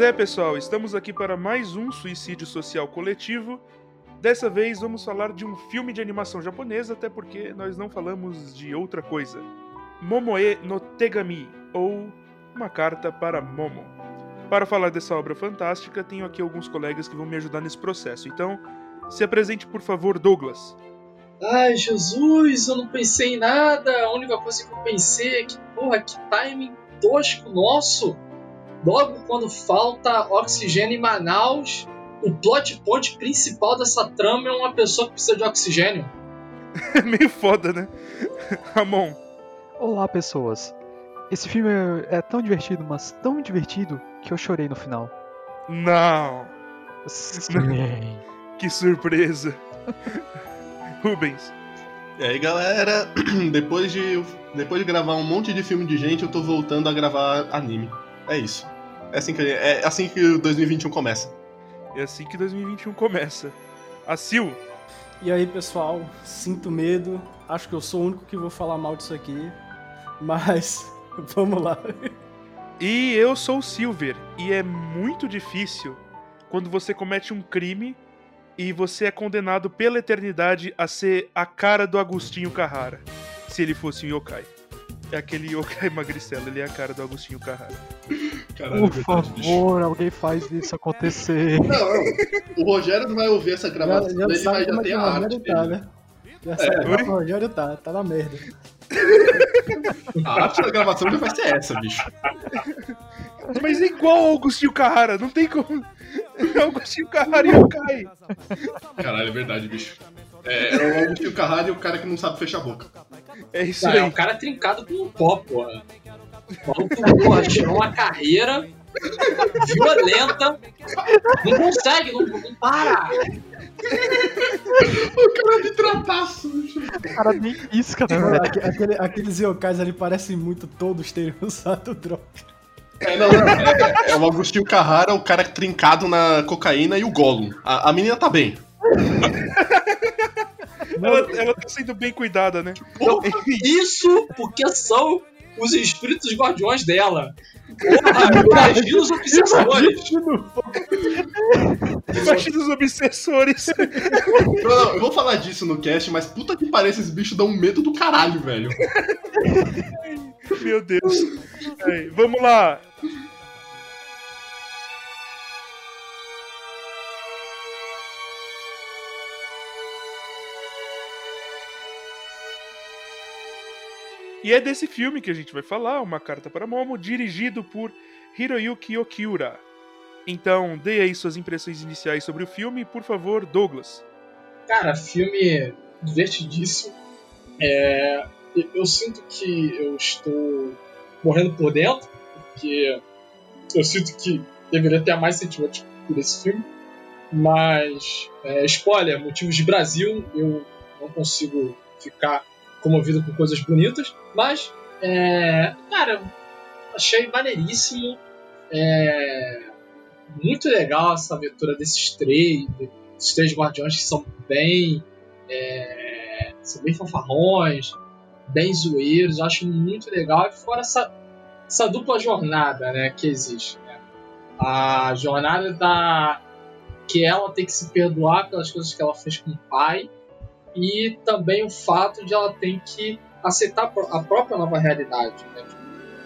Pois é, pessoal, estamos aqui para mais um suicídio social coletivo. Dessa vez vamos falar de um filme de animação japonesa, até porque nós não falamos de outra coisa. Momoe no Tegami, ou Uma Carta para Momo. Para falar dessa obra fantástica, tenho aqui alguns colegas que vão me ajudar nesse processo. Então, se apresente, por favor, Douglas. Ai, Jesus, eu não pensei em nada. A única coisa que eu pensei é que, porra, que timing tosco nosso. Logo quando falta oxigênio em Manaus, o plot point principal dessa trama é uma pessoa que precisa de oxigênio. É meio foda, né? Ramon. Olá, pessoas. Esse filme é é tão divertido, mas tão divertido, que eu chorei no final. Não! Sim. Que surpresa! Rubens. E aí galera, depois de, depois de gravar um monte de filme de gente, eu tô voltando a gravar anime. É isso. É assim que, é assim que o 2021 começa. É assim que 2021 começa. A Sil. E aí, pessoal, sinto medo. Acho que eu sou o único que vou falar mal disso aqui. Mas vamos lá. E eu sou o Silver. E é muito difícil quando você comete um crime e você é condenado pela eternidade a ser a cara do Agostinho Carrara. Se ele fosse um yokai. É aquele yokai magricelo, ele é a cara do Agostinho Carrara. Caralho, Por favor, alguém faz isso acontecer. Não. O Rogério não vai ouvir essa Já, gravação, já ele sabe vai, já como é tem a o arte. Rogério tá, dele. né? Já sabe é Oi? o Rogério tá, tá na merda. A arte da gravação já vai ser essa, bicho. Mas é igual ao Agostinho Carrara, não tem como. É o Agostinho Carrara e yokai. Caralho, é verdade, bicho. É, é o Agostinho Carralho e o cara que não sabe fechar a boca. É isso Não, é um aí. cara trincado com um pó, porra. O maluco, porra, tirou uma carreira violenta. Não consegue, não, não para. O cara de trataço, bicho. O cara nem pisca, né, aquele- aqueles yokais ali parecem muito todos terem usado droga. É, não, não, é, é o Agostinho Carrara, o cara trincado na cocaína e o Gollum. A, a menina tá bem. Ela, ela tá sendo bem cuidada, né? Isso porque são os espíritos guardiões dela. Porra, imagina os obsessores. Imagina os obsessores. Não, não, eu vou falar disso no cast, mas puta que pareça, esses bichos dão um medo do caralho, velho. Meu Deus. Aí, vamos lá. E é desse filme que a gente vai falar, Uma Carta para Momo, dirigido por Hiroyuki Okiura. Então, dê aí suas impressões iniciais sobre o filme, por favor, Douglas. Cara, filme divertidíssimo. É, eu- sinto que eu estou morrendo por dentro, porque eu sinto que deveria ter mais sentimento por esse filme. Mas, é, spoiler, motivos de Brasil, eu não consigo ficar comovido com coisas bonitas. Mas, é, cara, achei maneiríssimo. É, muito legal essa aventura desses três, esses três guardiões que são bem é, são bem fanfarrões, bem zoeiros, acho muito legal. E fora essa, essa dupla jornada né, que existe. né? A jornada da que ela tem que se perdoar pelas coisas que ela fez com o pai e também o fato de ela ter que aceitar a pró- a própria nova realidade. Né?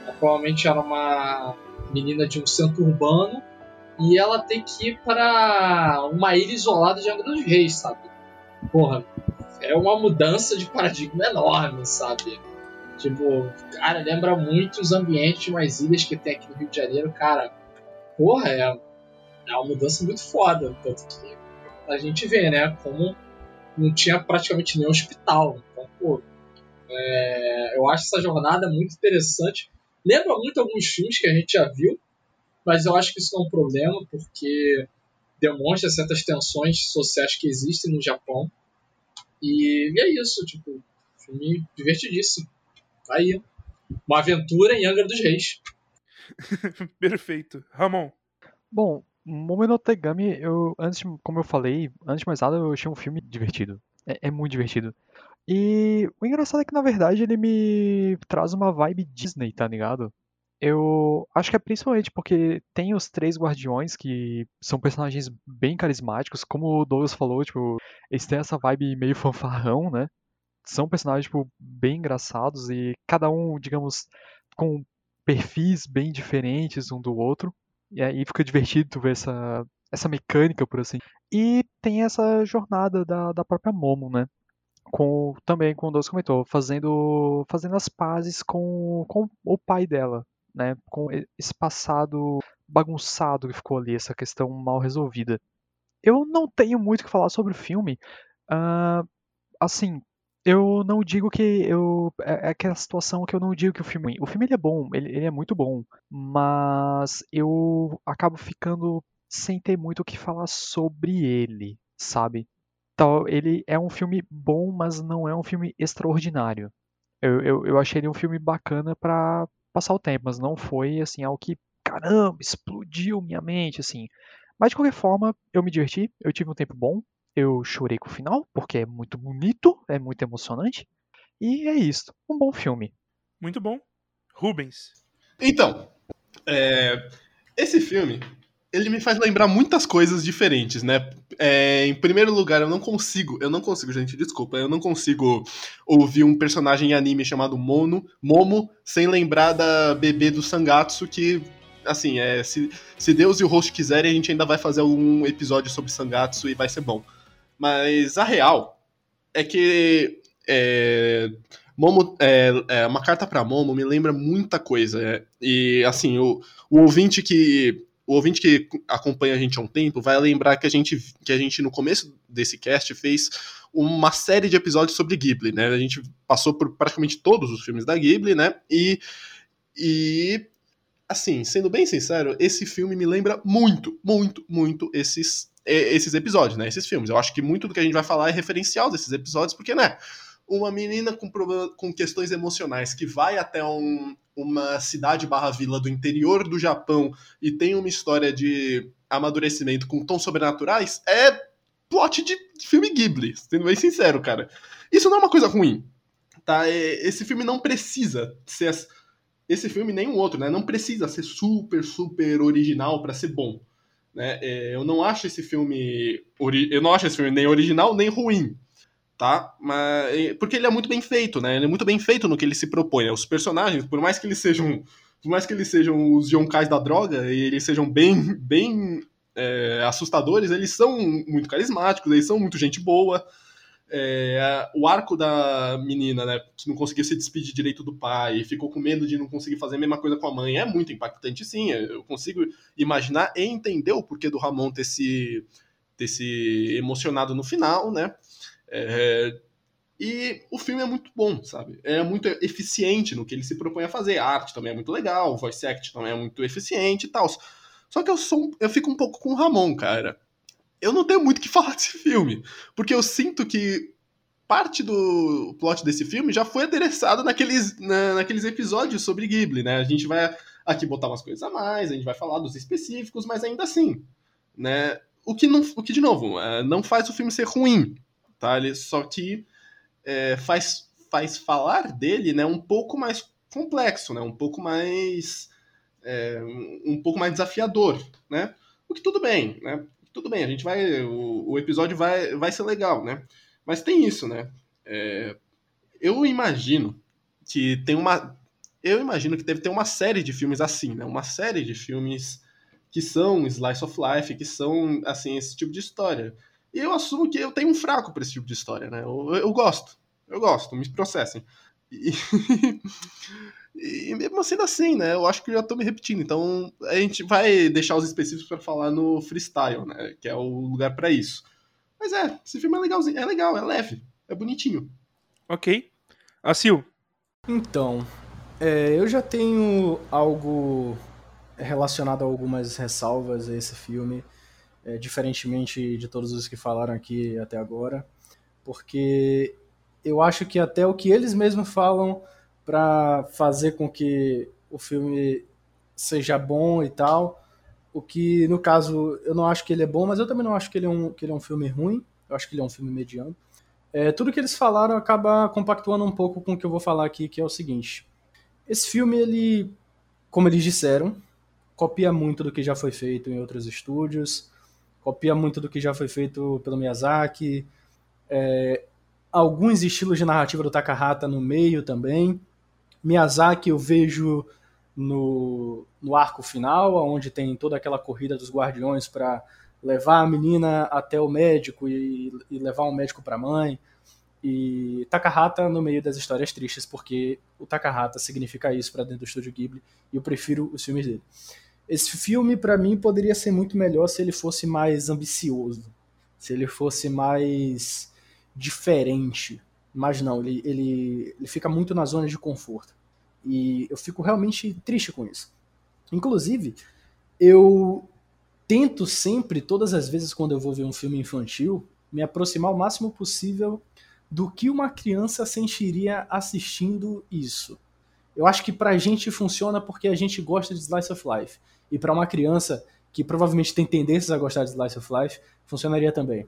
Ela provavelmente era uma menina de um centro urbano e ela tem que ir para uma ilha isolada de Angra dos Reis, sabe? Porra, é uma mudança de paradigma enorme, sabe? Tipo, cara, lembra muito os ambientes de umas ilhas que tem aqui no Rio de Janeiro, cara. Porra, é, é uma mudança muito foda. Tanto que a gente vê, né? Como não tinha praticamente nenhum hospital. Então, pô, é, eu acho essa jornada muito interessante. Lembra muito alguns filmes que a gente já viu, mas eu acho que isso não é um problema, porque demonstra certas tensões sociais que existem no Japão. E, e é isso, tipo, filme divertidíssimo. Tá aí. Uma aventura em Angra dos Reis. Perfeito. Ramon. Bom, Momo no Tegami, eu, antes, como eu falei, antes de mais nada, eu achei um filme divertido. É, é muito divertido. E o engraçado é que, na verdade, ele me traz uma vibe Disney, tá ligado? Eu acho que é principalmente porque tem os três guardiões que são personagens bem carismáticos, como o Douglas falou, tipo, eles têm essa vibe meio fanfarrão, né? São personagens tipo, bem engraçados e cada um, digamos, com perfis bem diferentes um do outro. E aí fica divertido ver essa, essa mecânica, por assim. E tem essa jornada da, da própria Momo, né? Com, também, como o Douglas comentou, fazendo, fazendo as pazes com, com o pai dela, né, com esse passado bagunçado que ficou ali, essa questão mal resolvida. Eu não tenho muito o que falar sobre o filme. Uh, assim, eu não digo que eu é, é aquela situação que eu não digo que o filme o filme ele é bom ele, ele, é muito bom mas eu acabo ficando sem ter muito o que falar sobre ele sabe então ele é um filme bom mas não é um filme extraordinário eu, eu, eu achei ele um filme bacana para passar o tempo, mas não foi assim algo que, caramba, explodiu minha mente, assim. Mas de qualquer forma, eu me diverti, eu tive um tempo bom, eu chorei com o final, porque é muito bonito, é muito emocionante. E é isso, um bom filme. Muito bom. Rubens. Então, é, esse filme, ele me faz lembrar muitas coisas diferentes, né? É, em primeiro lugar, eu não consigo, eu não consigo, gente, desculpa, eu não consigo ouvir um personagem em anime chamado Mono, Momo, sem lembrar da bebê do Sangatsu, que, assim, é, se, se Deus e o host quiserem, a gente ainda vai fazer um episódio sobre Sangatsu e vai ser bom. Mas a real é que é, Momo, é, é, uma carta para Momo me lembra muita coisa. É, e, assim, o, o ouvinte que o ouvinte que acompanha a gente há um tempo vai lembrar que a gente, que a gente no começo desse cast fez uma série de episódios sobre Ghibli, né? A gente passou por praticamente todos os filmes da Ghibli, né? E, e assim, sendo bem sincero, esse filme me lembra muito, muito, muito esses, esses episódios, né? Esses filmes. Eu acho que muito do que a gente vai falar é referencial desses episódios, porque, né? Uma menina com, com questões emocionais que vai até um, uma cidade barra vila do interior do Japão e tem uma história de amadurecimento com tons sobrenaturais, é plot de filme Ghibli, sendo bem sincero, cara. Isso não é uma coisa ruim, tá? Esse filme não precisa ser... Esse filme nem um outro, né? Não precisa ser super, super original para ser bom. Né? É, eu não acho esse filme... Eu não acho esse filme nem original, nem ruim tá? Mas, porque ele é muito bem feito, né? Ele é muito bem feito no que ele se propõe. Né? Os personagens, por mais que eles sejam, por mais que eles sejam os yonkais da droga e eles sejam bem, bem é, assustadores, eles são muito carismáticos, eles são muito gente boa. É, o arco da menina, né, que não conseguia se despedir direito do pai, ficou com medo de não conseguir fazer a mesma coisa com a mãe, é muito impactante, sim. Eu consigo imaginar e entender o porquê do Ramon ter se, ter se emocionado no final, né? É, e o filme é muito bom, sabe? É muito eficiente no que ele se propõe a fazer. A arte também é muito legal, o voice act também é muito eficiente e tal. Só que eu, sou, eu fico um pouco com o Ramon, cara. Eu não tenho muito o que falar desse filme, porque eu sinto que parte do plot desse filme já foi adereçado naqueles, na, naqueles episódios sobre Ghibli, né? A gente vai aqui botar umas coisas a mais, a gente vai falar dos específicos, mas ainda assim, né? O que, não, o que de novo, é, não faz o filme ser ruim, tá? Ele, só que é, faz, faz falar dele né, um pouco mais complexo, né? Um pouco mais é, um pouco mais desafiador, né? O que tudo bem, né? Tudo bem, a gente vai o, o episódio vai, vai ser legal, né? Mas tem isso, né? É, eu imagino que tem uma eu imagino que deve ter uma série de filmes assim, né? Uma série de filmes que são slice of life, que são assim esse tipo de história. E eu assumo que eu tenho um fraco para esse tipo de história, né? Eu, eu gosto. Eu gosto, me processem. E, e mesmo sendo assim, né? Eu acho que eu já tô me repetindo. Então a gente vai deixar os específicos para falar no freestyle, né? Que é o lugar para isso. Mas é, esse filme é legalzinho, é legal, é leve, é bonitinho. Ok. Asil. Então, é, eu já tenho algo relacionado a algumas ressalvas a esse filme é, diferentemente de todos os que falaram aqui até agora, porque eu acho que até o que eles mesmos falam para fazer com que o filme seja bom e tal, o que no caso eu não acho que ele é bom, mas eu também não acho que ele é um, que ele é um filme ruim, eu acho que ele é um filme mediano. É, tudo que eles falaram acaba compactuando um pouco com o que eu vou falar aqui, que é o seguinte: esse filme ele como eles disseram, copia muito do que já foi feito em outros estúdios, copia muito do que já foi feito pelo Miyazaki, é, alguns estilos de narrativa do Takahata no meio também. Miyazaki eu vejo no, no arco final, onde tem toda aquela corrida dos guardiões para levar a menina até o médico e, e levar o médico para a mãe. E Takahata no meio das histórias tristes, porque o Takahata significa isso para dentro do estúdio Ghibli e eu prefiro os filmes dele. Esse filme, para mim, poderia ser muito melhor se ele fosse mais ambicioso, se ele fosse mais diferente. Mas não, ele, ele, ele fica muito na zona de conforto. E eu fico realmente triste com isso. Inclusive, eu tento sempre, todas as vezes quando eu vou ver um filme infantil, me aproximar o máximo possível do que uma criança sentiria assistindo isso. Eu acho que pra gente funciona porque a gente gosta de Slice of Life. E para uma criança que provavelmente tem tendências a gostar de Slice of Life, funcionaria também.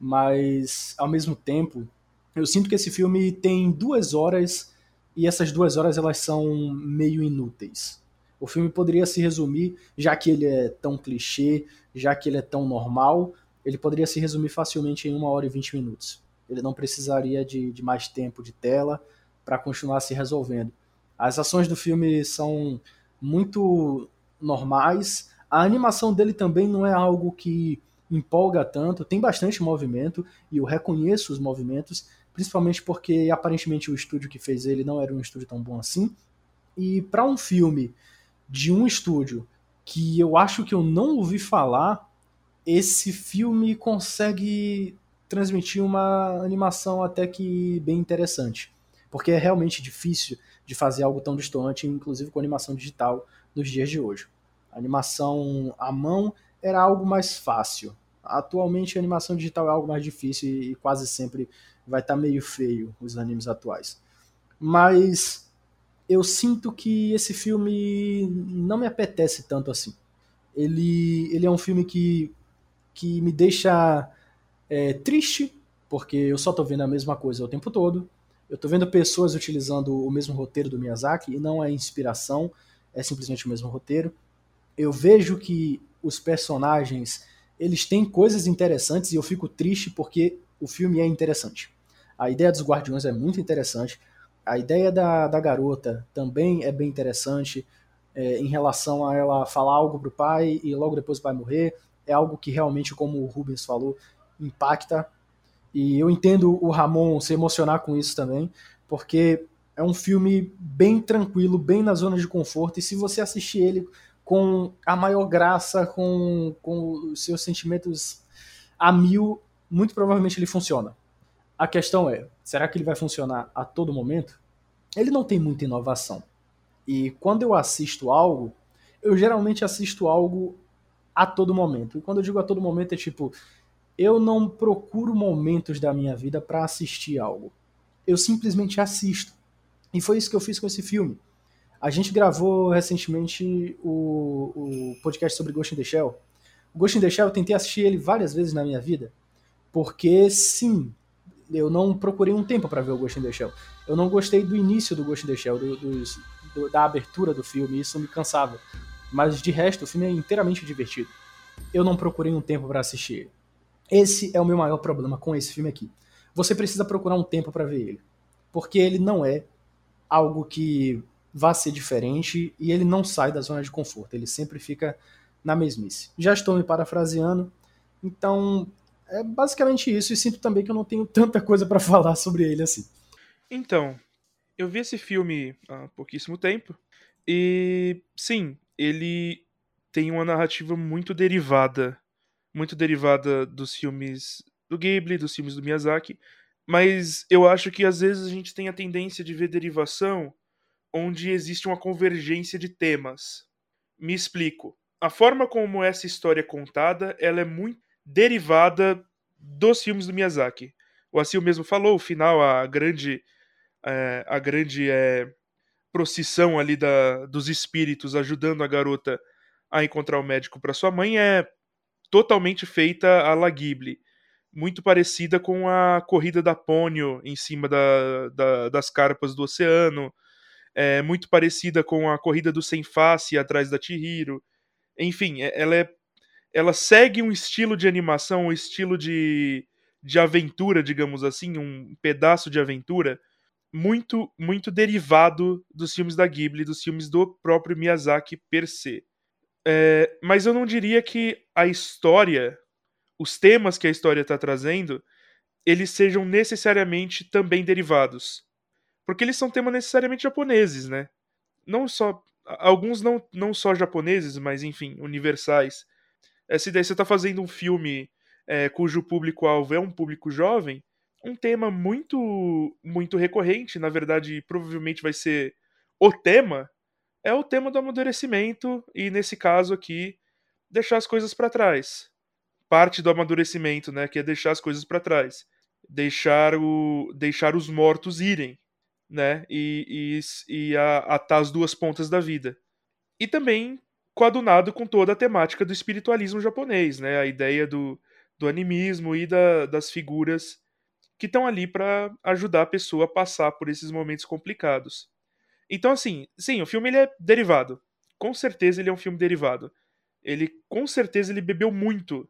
Mas, ao mesmo tempo, eu sinto que esse filme tem duas horas e essas duas horas elas são meio inúteis. O filme poderia se resumir, já que ele é tão clichê, já que ele é tão normal, ele poderia se resumir facilmente em uma hora e vinte minutos. Ele não precisaria de, de mais tempo de tela para continuar se resolvendo. As ações do filme são muito normais. A animação dele também não é algo que empolga tanto, tem bastante movimento e eu reconheço os movimentos, principalmente porque aparentemente o estúdio que fez ele não era um estúdio tão bom assim. E para um filme de um estúdio que eu acho que eu não ouvi falar, esse filme consegue transmitir uma animação até que bem interessante. Porque é realmente difícil de fazer algo tão distante, inclusive com animação digital nos dias de hoje. A animação à mão era algo mais fácil. Atualmente a animação digital é algo mais difícil e quase sempre vai estar tá meio feio os animes atuais. Mas eu sinto que esse filme não me apetece tanto assim. Ele, ele é um filme que, que me deixa é, triste, porque eu só estou vendo a mesma coisa o tempo todo. Eu estou vendo pessoas utilizando o mesmo roteiro do Miyazaki e não é inspiração, é simplesmente o mesmo roteiro. Eu vejo que os personagens eles têm coisas interessantes e eu fico triste porque o filme é interessante. A ideia dos Guardiões é muito interessante. A ideia da, da garota também é bem interessante é, em relação a ela falar algo pro pai e logo depois o pai morrer. É algo que realmente, como o Rubens falou, impacta. E eu entendo o Ramon se emocionar com isso também, porque é um filme bem tranquilo, bem na zona de conforto. E se você assistir ele com a maior graça, com, com os seus sentimentos a mil, muito provavelmente ele funciona. A questão é, será que ele vai funcionar a todo momento? Ele não tem muita inovação. E quando eu assisto algo, eu geralmente assisto algo a todo momento. E quando eu digo a todo momento é tipo, eu não procuro momentos da minha vida para assistir algo. Eu simplesmente assisto. E foi isso que eu fiz com esse filme. A gente gravou recentemente o, o podcast sobre Ghost in the Shell. Ghost in the Shell eu tentei assistir ele várias vezes na minha vida, porque sim, eu não procurei um tempo para ver o Ghost in the Shell. Eu não gostei do início do Ghost in the Shell, do, do, da abertura do filme, isso me cansava. Mas de resto, o filme é inteiramente divertido. Eu não procurei um tempo para assistir. Esse é o meu maior problema com esse filme aqui. Você precisa procurar um tempo para ver ele. Porque ele não é algo que vá ser diferente e ele não sai da zona de conforto. Ele sempre fica na mesmice. Já estou me parafraseando, então é basicamente isso, e sinto também que eu não tenho tanta coisa para falar sobre ele assim. Então, eu vi esse filme há pouquíssimo tempo, e sim, ele tem uma narrativa muito derivada, muito derivada dos filmes do Ghibli, dos filmes do Miyazaki, mas eu acho que às vezes a gente tem a tendência de ver derivação onde existe uma convergência de temas. Me explico. A forma como essa história é contada, ela é muito derivada dos filmes do Miyazaki. O Assil mesmo falou, o final, a grande, é, a grande é, procissão ali da, dos espíritos ajudando a garota a encontrar o médico para sua mãe é totalmente feita a La Ghibli. Muito parecida com a corrida da Pônio em cima da, da, das carpas do oceano. é muito parecida com a corrida do sem face atrás da Chihiro. Enfim, é, ela é ela segue um estilo de animação, um estilo de, de aventura, digamos assim, um pedaço de aventura muito muito derivado dos filmes da Ghibli, dos filmes do próprio Miyazaki per se. É, mas eu não diria que a história, os temas que a história está trazendo, eles sejam necessariamente também derivados. Porque eles são temas necessariamente japoneses, né? Não só. Alguns não, não só japoneses, mas enfim, universais. Essa ideia, você está fazendo um filme é, cujo público-alvo é um público jovem, um tema muito muito recorrente, na verdade, provavelmente vai ser o tema, é o tema do amadurecimento e nesse caso aqui deixar as coisas para trás. Parte do amadurecimento, né, que é deixar as coisas para trás, deixar o deixar os mortos irem, né, e, e, e atar as duas pontas da vida. E também coadunado com toda a temática do espiritualismo japonês, né, a ideia do, do animismo e da, das figuras que estão ali para ajudar a pessoa a passar por esses momentos complicados. Então, assim, sim, o filme ele é derivado. Com certeza ele é um filme derivado. Ele, com certeza, ele bebeu muito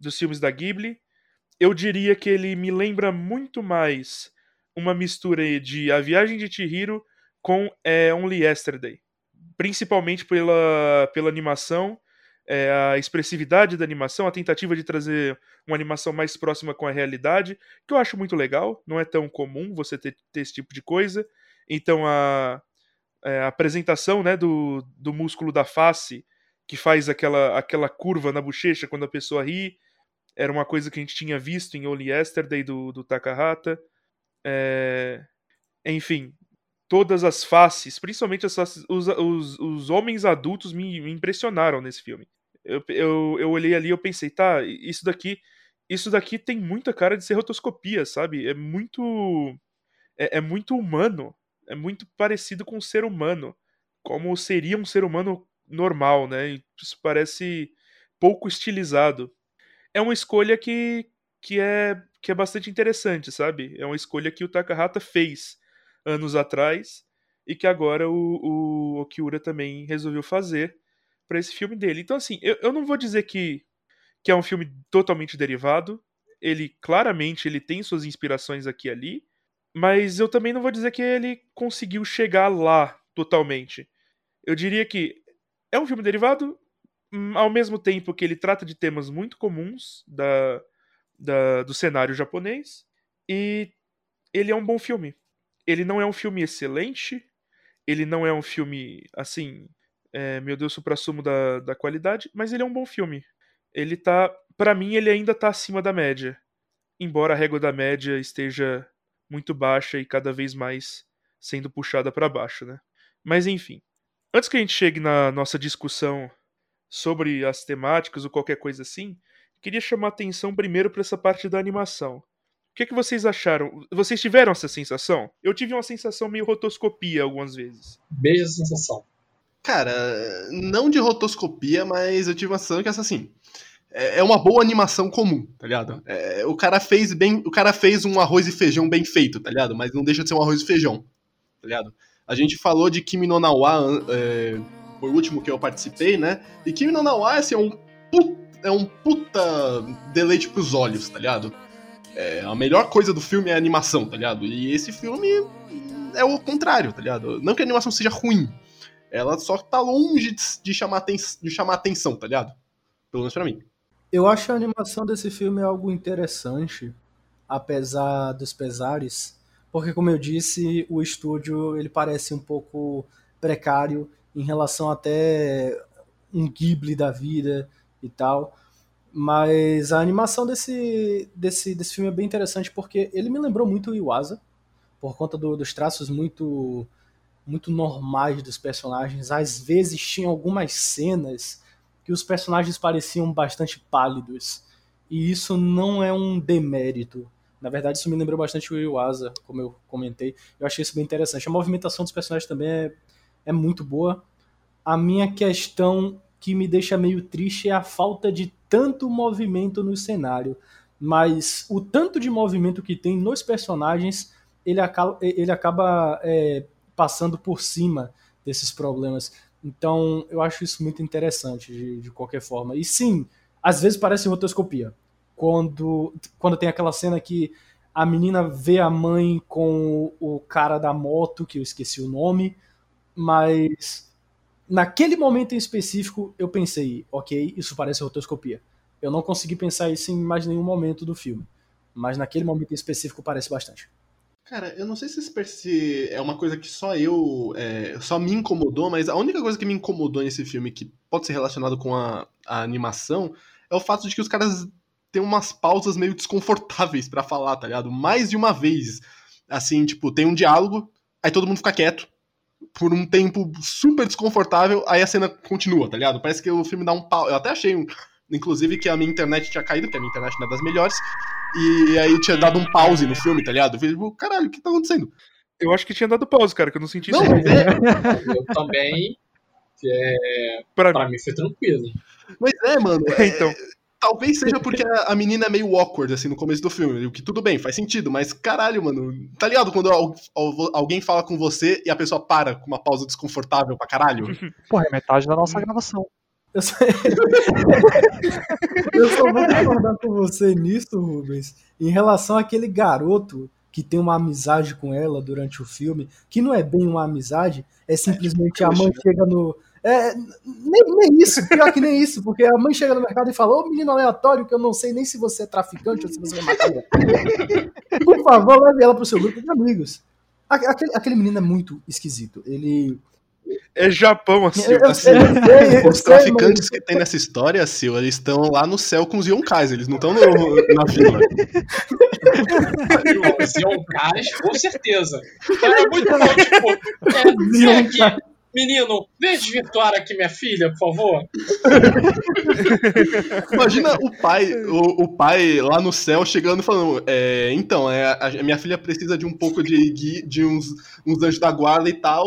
dos filmes da Ghibli. Eu diria que ele me lembra muito mais uma mistura de A Viagem de Chihiro com é, Only Yesterday. Principalmente pela, pela animação é, a expressividade da animação, a tentativa de trazer uma animação mais próxima com a realidade, que eu acho muito legal. Não é tão comum você ter, ter esse tipo de coisa. Então a, é, a apresentação né, do, do músculo da face, que faz aquela, aquela curva na bochecha quando a pessoa ri, era uma coisa que a gente tinha visto em Only Yesterday do, do Takahata. É, enfim, todas as faces, principalmente as faces, os, os, os homens adultos me, me impressionaram nesse filme. Eu, eu, eu olhei ali e eu pensei, tá, isso daqui isso daqui tem muita cara de ser rotoscopia, sabe? É muito é, é, muito humano, é muito parecido com um ser humano, como seria um ser humano normal, né? Isso parece pouco estilizado. É uma escolha que, que é que é bastante interessante, sabe? É uma escolha que o Takahata fez anos atrás e que agora o, o Okiura também resolveu fazer para esse filme dele. Então, assim, eu, eu não vou dizer que, que é um filme totalmente derivado. Ele, claramente, ele tem suas inspirações aqui e ali. Mas eu também não vou dizer que ele conseguiu chegar lá totalmente. Eu diria que é um filme derivado, hum, ao mesmo tempo que ele trata de temas muito comuns da, da, do cenário japonês. E ele é um bom filme. Ele não é um filme excelente. Ele não é um filme, assim, é, meu Deus, supra-sumo da, da qualidade, mas ele é um bom filme. Ele tá, para mim, ele ainda tá acima da média. Embora a régua da média esteja muito baixa e cada vez mais sendo puxada para baixo, né? Mas enfim, antes que a gente chegue na nossa discussão sobre as temáticas ou qualquer coisa assim, queria chamar atenção primeiro para essa parte da animação. O que, é que vocês acharam? Vocês tiveram essa sensação? Eu tive uma sensação meio rotoscopia algumas vezes. Beijo a sensação. Cara, não de rotoscopia, mas eu tive uma sensação que essa assim. É, é uma boa animação comum, tá ligado? É, o cara fez bem. O cara fez um arroz e feijão bem feito, tá ligado? Mas não deixa de ser um arroz e feijão, tá ligado? A gente falou de Kimi no Nawa, é, foi o último que eu participei, né? E Kimi no Nawa assim, é, um puta, é um puta deleite pros olhos, tá ligado? É, a melhor coisa do filme é a animação, tá ligado? E esse filme é o contrário, tá ligado? Não que a animação seja ruim, ela só tá longe de chamar, de chamar atenção, tá ligado? Pelo menos pra mim. Eu acho a animação desse filme algo interessante, apesar dos pesares, porque como eu disse, o estúdio ele parece um pouco precário em relação até um Ghibli da vida e tal. Mas a animação desse, desse, desse filme é bem interessante porque ele me lembrou muito o Iwasa, por conta do, dos traços muito muito normais dos personagens. Às vezes tinha algumas cenas que os personagens pareciam bastante pálidos. E isso não é um demérito. Na verdade, isso me lembrou bastante o Iwasa, como eu comentei. Eu achei isso bem interessante. A movimentação dos personagens também é, é muito boa. A minha questão que me deixa meio triste é a falta de tanto movimento no cenário. Mas o tanto de movimento que tem nos personagens, ele acaba, ele acaba é, passando por cima desses problemas. Então, eu acho isso muito interessante, de, de qualquer forma. E sim, às vezes parece rotoscopia. Quando, quando tem aquela cena que a menina vê a mãe com o cara da moto, que eu esqueci o nome, mas naquele momento em específico eu pensei, ok, isso parece rotoscopia. Eu não consegui pensar isso em mais nenhum momento do filme, mas naquele momento em específico parece bastante. Cara, eu não sei se esse é uma coisa que só eu. É, só me incomodou, mas a única coisa que me incomodou nesse filme, que pode ser relacionado com a, a animação, é o fato de que os caras têm umas pausas meio desconfortáveis para falar, tá ligado? Mais de uma vez. Assim, tipo, tem um diálogo, aí todo mundo fica quieto por um tempo super desconfortável, aí a cena continua, tá ligado? Parece que o filme dá um pau. Eu até achei, um, inclusive, que a minha internet tinha caído, porque a minha internet não é das melhores. E aí tinha dado um pause no filme, tá ligado? Eu falei, tipo, caralho, o que tá acontecendo? Eu acho que tinha dado pause, cara, que eu não senti Não, isso. é, Eu também. que É, Pra pra mim foi tranquilo. mas é, mano. é- Então, talvez seja porque a, a menina é meio awkward, assim, no começo do filme. O que tudo bem, faz sentido, mas caralho, mano. Tá ligado quando al- al- alguém fala com você e a pessoa para com uma pausa desconfortável pra caralho? Porra, é metade da nossa gravação. Eu só, eu só vou concordar com você nisso, Rubens, em relação àquele garoto que tem uma amizade com ela durante o filme, que não é bem uma amizade, é simplesmente a mãe chega no. É, nem, nem isso, pior que nem isso, porque a mãe chega no mercado e fala: Ô menino aleatório, que eu não sei nem se você é traficante ou se você é maconha. Por favor, leve ela pro seu grupo de amigos. A- Aquele, aquele menino é muito esquisito. Ele. é Japão, assim. Eu, eu sei, eu eu Os traficantes que tem nessa história, Sil, eles estão lá no céu com os Yonkais, eles não estão na vila. Os Yonkais, com certeza. Era muito bom, tipo, é, menino, vem desvirtuar aqui minha filha, por favor. Imagina o pai, o, o pai lá no céu chegando e falando: é, então, é, a, a minha filha precisa de um pouco de, gui- de uns, uns anjos da guarda e tal.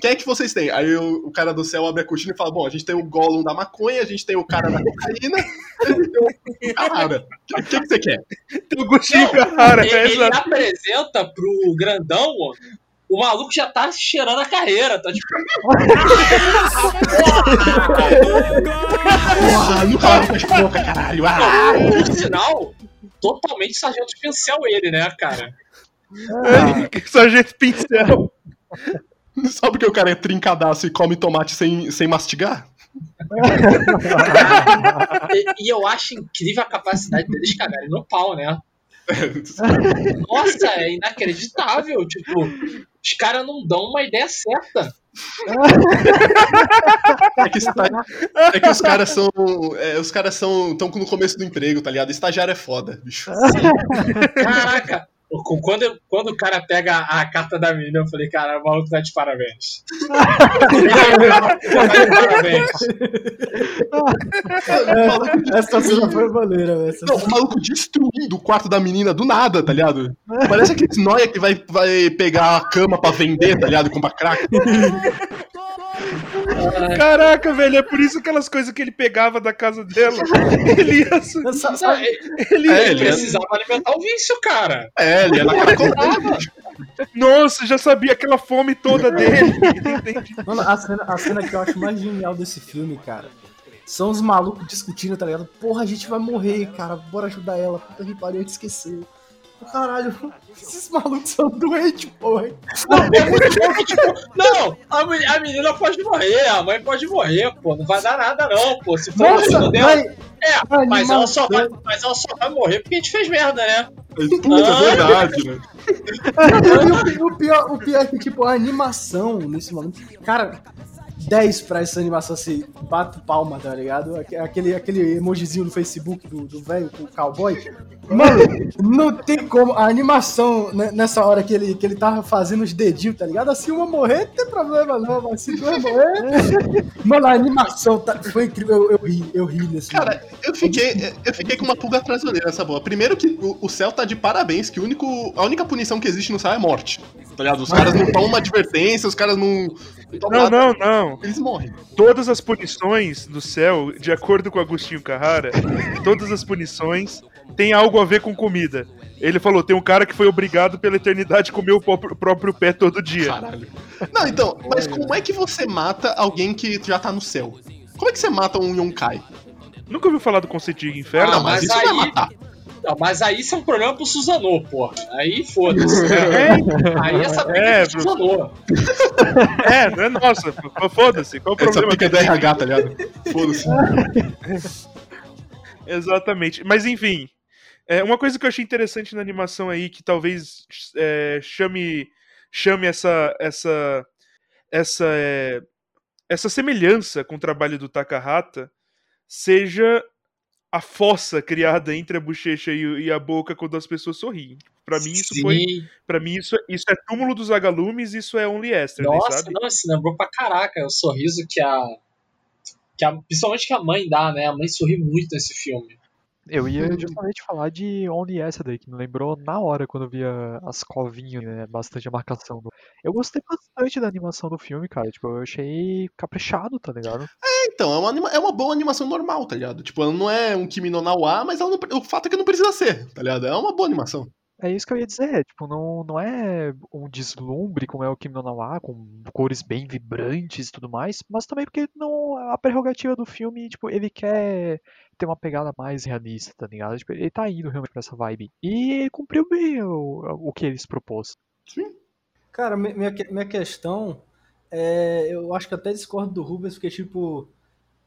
Quem é que vocês têm? Aí o, o cara do céu abre a cortina e fala: Bom, a gente tem o Gollum da maconha, a gente tem o cara da cocaína, a gente tem o cara. O que, que você quer? Tem o Gostinho Não, Carrara, ele, é ele apresenta pro grandão, ó, o maluco já tá cheirando a carreira, tá tipo, Porra, nunca mais faz boca, caralho. Ah! por sinal, totalmente sargento especial ele, né, cara? É, Sargento Pincel. Só porque o cara é trincadaço e come tomate sem, sem mastigar? E, e eu acho incrível a capacidade deles cagarem no pau, né? Nossa, é inacreditável. Tipo, os caras não dão uma ideia certa. É que, é que os caras são. é, os caras são. estão no começo do emprego, tá ligado? Estagiário é foda, bicho. Caraca! Quando, quando o cara pega a carta da menina, eu falei, cara, o maluco tá de parabéns. tá de parabéns. Maluco, Essa cena foi maneira, velho. Essa não, o maluco destruindo o quarto da menina do nada, tá ligado? Parece aquele noia que vai, vai pegar a cama pra vender, tá ligado? Comprar crack. Caraca, velho, é por isso aquelas coisas que ele pegava da casa dela. Ele ia. ele É, ele ele precisava alimentar o vício, cara. É, ele na cracolândia. Nossa, já sabia aquela fome toda dele. Mano, a cena, a cena que eu acho mais genial desse filme, cara, são os malucos discutindo, tá ligado? Porra, a gente vai morrer, cara, bora ajudar ela. Puta que pariu, eu te esqueci. Caralho, esses malucos são doentes, porra. Não, é muito bom que, tipo, não, a, a menina pode morrer, a mãe pode morrer, pô, não vai dar nada não, pô, se for o Nossa, destino dela. vai, É, vai mas ela, só vai, mas ela só vai morrer porque a gente fez merda, né? Puta, é verdade, né? O, o pior, o pior é que, tipo, a animação nesse momento. Cara, 10 pra essa animação assim, bato palma, tá ligado? Aque- Aquele, aquele emojizinho no Facebook do do velho com o cowboy. Mano, não tem como. A animação né, nessa hora que ele, que ele tava fazendo os dedinhos, tá ligado? Se uma morrer, não tem problema não, mas se duas morrer. Mano, a animação tá- foi incrível. Eu, eu ri, eu ri nesse Cara, eu fiquei, eu fiquei com uma pulga atrás da orelha nessa boa. Primeiro que o, o céu tá de parabéns, que o único, a única punição que existe no céu é morte. Tá ligado? Os caras não tomam uma advertência, os caras não. não Não, nada, não, não. Eles morrem. Todas as punições do céu, de acordo com Agostinho Carrara, todas as punições têm algo a ver com comida. Ele falou: tem um cara que foi obrigado pela eternidade a comer o próprio, pé todo dia. Caralho. Não, então, mas como é que você mata alguém que já tá no céu? Como é que você mata um Yonkai? Nunca ouviu falar do conceito de inferno? Ah, não, mas, mas isso vai aí- matar. Não, mas aí isso é um problema pro Suzanô, porra. Aí foda-se. É, Aí essa briga É, é, pro Suzanô. é, não é nossa. Foda-se. Qual o Essa problema? pica é do RH, tá ligado? Foda-se. Exatamente. Mas enfim, é, uma coisa que eu achei interessante na animação aí, que talvez é, chame, chame essa, essa, essa, é, essa semelhança com o trabalho do Takahata, seja a fossa criada entre a bochecha e, e a boca quando as pessoas sorriem. Pra mim isso Sim. foi, para mim isso, isso é túmulo dos agalumes, isso é only yesterday, Nossa, sabe? não, isso lembrou pra caraca o sorriso que a, que a. Principalmente que a mãe dá, né? A mãe sorri muito nesse filme. Eu ia justamente falar de Only Yesterday, que me lembrou na hora quando eu via as covinhas, né? Bastante a marcação. do- Eu gostei bastante da animação do filme, cara. Tipo, eu achei caprichado, tá ligado? Então, é uma, anima- é uma boa animação normal, tá ligado? Tipo, ela não é um Kimi no Nawa, mas não o fato é que não precisa ser, tá ligado? É uma boa animação. É isso que eu ia dizer, tipo, não, não é um deslumbre como é o Kimi no wa, com cores bem vibrantes e tudo mais, mas também porque não a prerrogativa do filme, tipo, ele quer ter uma pegada mais realista, tá ligado? Tipo, ele tá indo realmente pra essa vibe. E ele cumpriu bem o, o que ele se propôs. Cara, mi- minha, minha questão é. Eu acho que até discordo do Rubens, porque, tipo,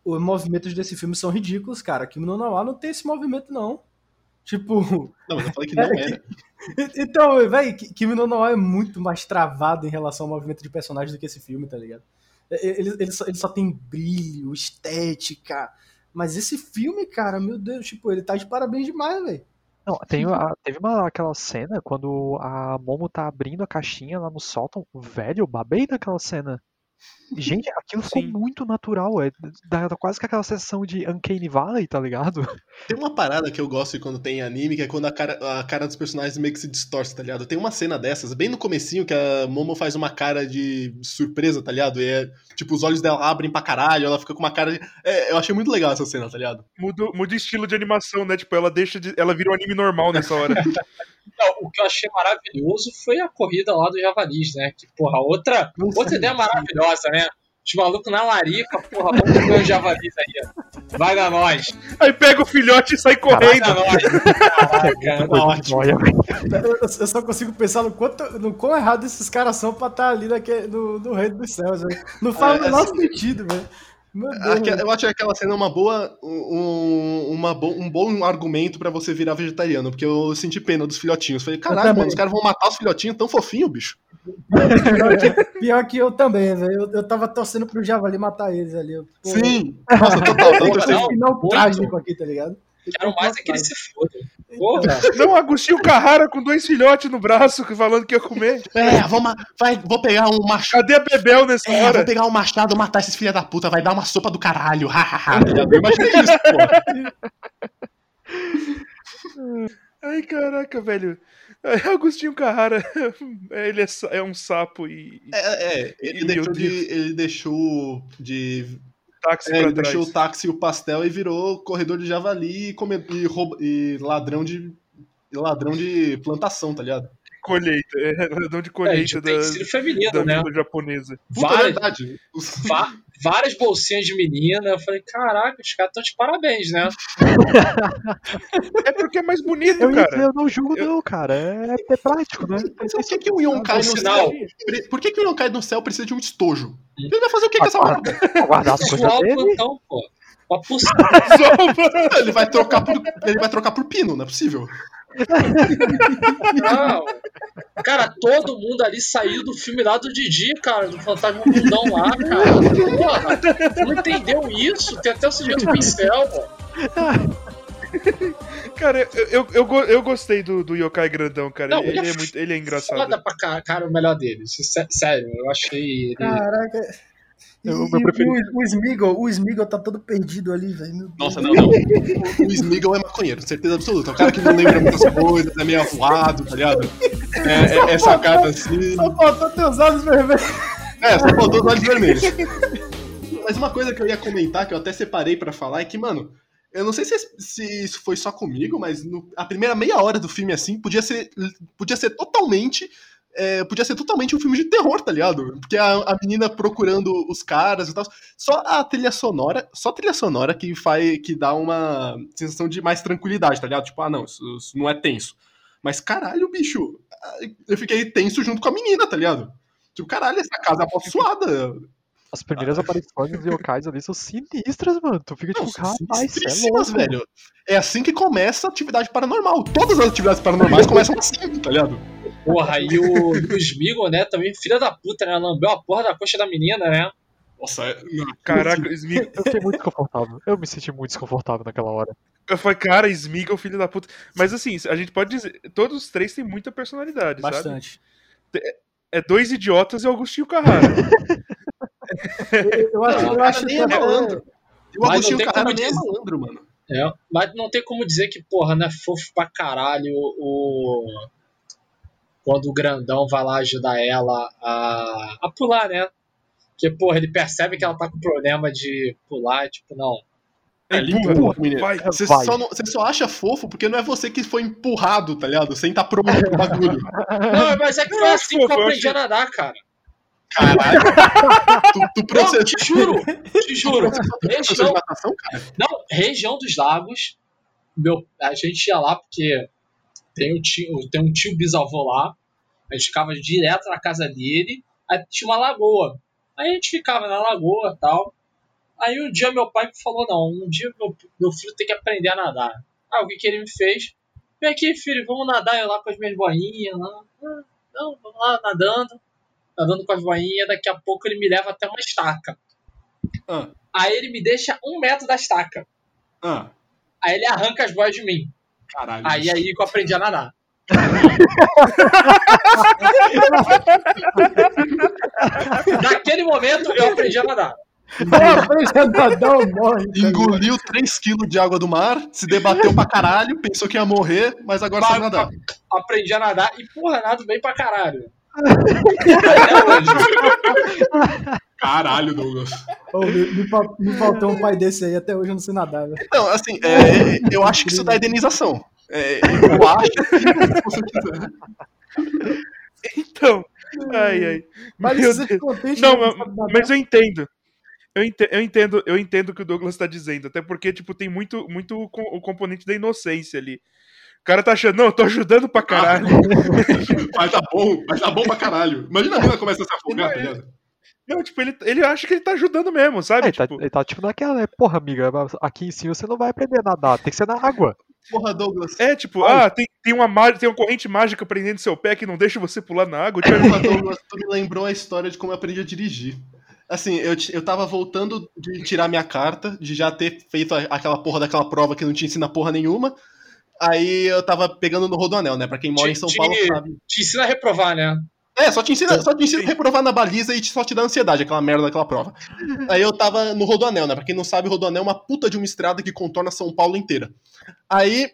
os movimentos desse filme são ridículos, cara. Kimi no Nawa não tem esse movimento, não. Tipo. Não, mas eu falei que não É, era. Então, velho, Kimi no Nawa é muito mais travado em relação ao movimento de personagem do que esse filme, tá ligado? Ele, ele, só, ele só tem brilho, estética. Mas esse filme, cara, meu Deus, tipo, ele tá de parabéns demais, velho. Não, tem a- teve uma, aquela cena quando a Momo tá abrindo a caixinha lá no sótão. Velho, eu babei naquela cena. Gente, aquilo ficou Sim. muito natural. É, dá, dá quase que aquela sensação de Uncanny Valley, tá ligado? Tem uma parada que eu gosto quando tem anime, que é quando a cara, a cara dos personagens meio que se distorce, tá ligado? Tem uma cena dessas, bem no comecinho, que a Momo faz uma cara de surpresa, tá ligado? E é, tipo, os olhos dela abrem pra caralho, ela fica com uma cara de... É, eu achei muito legal essa cena, tá ligado? Muda, muda o estilo de animação, né? Tipo, ela deixa de. Ela vira um anime normal nessa hora. Não, o que eu achei maravilhoso foi a corrida lá do Javalis, né? Que, porra, outra, outra ideia maravilhosa, né? Os malucos na larica, porra, vamos comer os javalis aí, ó. Vai dar nós. Aí pega o filhote e sai Vai correndo. dar nós. Caraca, de ótimo. velho. Eu, eu só consigo pensar no, quanto, no quão errado esses caras são pra estar ali naque- no, no reino dos céus, velho. Não faz o É, menor assim- sentido, velho. Eu acho que aquela cena é uma boa, um, uma bo- um bom argumento pra você virar vegetariano, porque eu senti pena dos filhotinhos. Falei, caralho, também. mano, os caras vão matar os filhotinhos tão fofinho, bicho. Pior que, pior que eu também, velho. Eu, eu tava torcendo pro Javali matar eles ali. Pô, Sim! Nossa, total, tava torcendo. Não, final trágico aqui, tá ligado? Quero mais é que ele se foda. Porra. Não, Agostinho Carrara com dois filhotes no braço, falando que ia comer. É, vou, vai, vou pegar um machado. Cadê a Bebel nessa É, hora? vou pegar um machado, matar esses filha da puta, vai dar uma sopa do caralho, imaginei isso, pô. Ai, caraca, velho. Agostinho Carrara, ele é, é um sapo e, É, é, ele, E deixou de, ele deixou de. Táxi É, ele pra deixou trás. o táxi e o pastel e virou corredor de javali e, e rouba- e ladrão de. e ladrão de plantação, tá ligado? Colheita, é ladrão de É, colheita tipo, da, tem sido feminino, da né? japonesa. Puta Várias, verdade. Várias bolsinhas de menina. Eu falei, caraca, os caras estão de parabéns, né? É porque é mais bonito, Eu, cara. eu não julgo, não, cara. É, é prático, né? Por que, que o Yonkai no céu. Por que, que o Yonkai no céu precisa de um estojo? Ele vai fazer o que com essa parada? Pra guardar as coisas dele. plantão, pô. Ele vai trocar por. Ele vai trocar por pino, não é possível. Não. Cara, todo mundo ali saiu do filme lá do Didi, cara, do Fantasma Mundão lá, cara. Porra, não entendeu isso? Tem até o sujeito pincel, pô. Cara, eu, eu, eu, eu gostei do, do Yokai grandão, cara. Não, ele, ele é é muito, ele é engraçado. Foda pra cara, cara o melhor dele. Sé- Sério, eu achei ele. Caraca. E, Eu- e o, o Smeagol, o Smeagol tá todo perdido ali, velho. Nossa, não, não. O Smeagol é maconheiro, certeza absoluta. É um cara que não lembra muitas coisas, é meio avoado, tá ligado? É, é, é sacado assim. Só faltou teus olhos vermelhos. É, só faltou os olhos vermelhos. Mas uma coisa que eu ia comentar, que eu até separei pra falar, é que, mano, Eu não sei se, se isso foi só comigo, mas no- a primeira meia hora do filme, assim, podia ser, podia ser totalmente. É, podia ser totalmente um filme de terror, tá ligado? Porque a, a menina procurando os caras e tal. Só a trilha sonora, só a trilha sonora que faz. que dá uma sensação de mais tranquilidade, tá ligado? Tipo, ah, não, isso, isso não é tenso. Mas caralho, bicho, eu fiquei tenso junto com a menina, tá ligado? Tipo, caralho, essa casa é amaldiçoada. As primeiras aparições dos yokais ali são sinistras, mano. Tu fica tipo, rapaz, é louco. velho. É assim que começa a atividade paranormal. Todas as atividades paranormais começam assim, tá ligado? Porra, e o, o Smeagol, né, também, filha da puta, né? Lambeu a porra da coxa da menina, né? Nossa, é... não. Caraca, Smigol. Eu fiquei muito desconfortável. Eu me senti muito desconfortável naquela hora. Eu falei, cara, Smigol, filho da puta. Mas assim, a gente pode dizer, todos os três têm muita personalidade, sabe? Bastante. É dois idiotas e Augustinho Carrara. Eu, eu acho, Não, eu acho nem que é até- malandro. E o Agostinho Carrara nem é malandro, mano. É, mas não tem como dizer que, porra, não é fofo pra caralho o. Quando o grandão vai lá ajudar ela a, a pular, né? Porque, porra, ele percebe que ela tá com problema de pular, tipo, não. É lindo, Empurra, menino. vai. Você Vai. só, não- você só acha fofo porque não é você que foi empurrado, tá ligado? Sem estar pronto pro bagulho. Não, mas é que foi assim que eu aprendi a nadar, cara. Caralho. tu, tu Não, processou te juro, te juro. Região, natação, cara? não, região dos lagos. Meu, a gente ia lá porque tem um tio, tem um tio bisavô lá. A gente ficava direto na casa dele. Aí tinha uma lagoa. Aí a gente ficava na lagoa e tal. Aí um dia meu pai me falou: Não, um dia meu, meu filho tem que aprender a nadar. Ah, o que, que ele me fez? Vem aqui, filho, vamos nadar eu lá com as minhas boinhas. Lá. Ah, não, vamos lá, nadando. Nadando com as boinhas. Daqui a pouco ele me leva até uma estaca. Ah, Aí ele me deixa um metro da estaca. ah, Aí ele arranca as boias de mim. Caralho. Aí é aí que eu aprendi a nadar. Naquele momento eu aprendi a nadar. tá? Engoliu 3kg de água do mar, se debateu pra caralho, pensou que ia morrer, mas agora sabe nadar. Aprendi a nadar e, porra, nado bem pra caralho. Caralho, Douglas. Ô, me, me me faltou um pai desse aí, até hoje eu não sei nadar. Não, assim, é, eu acho que isso dá indenização. É, eu acho que. Então. Ai, ai. Mas Meu você Deus. contente, Não, mas, mas eu entendo. Eu ente- eu entendo, eu entendo o que o Douglas tá dizendo, até porque, tipo, tem muito, muito o co- o componente da inocência ali. O cara tá achando, não, eu tô ajudando pra caralho. Mas tá bom, mas tá bom pra caralho. Imagina a mina começa a se afogar, tá ligado? Não, tipo, ele, ele acha que ele tá ajudando mesmo, sabe? É, ele, tá, tipo, ele tá tipo naquela, né? Porra, amiga, aqui em cima você não vai aprender a nadar, tem que ser na água. Porra, Douglas. é, tipo, ah, tem, tem, uma, má- tem uma corrente mágica prendendo seu pé que não deixa você pular na água. Tipo, Porra, Douglas, tu me lembrou a história de como eu aprendi a dirigir. Assim, eu, eu tava voltando de tirar minha carta, de já ter feito aquela porra daquela prova que não te ensina porra nenhuma. Aí eu tava pegando no Rodoanel, né? Pra quem mora em São Te- Paulo te- sabe. Te ensina a reprovar, né? É, só te ensina, só te ensina a reprovar na baliza e te- só te dá ansiedade, aquela merda daquela prova. Aí eu tava no Rodoanel, né? Pra quem não sabe, Rodoanel é uma puta de uma estrada que contorna São Paulo inteira. Aí,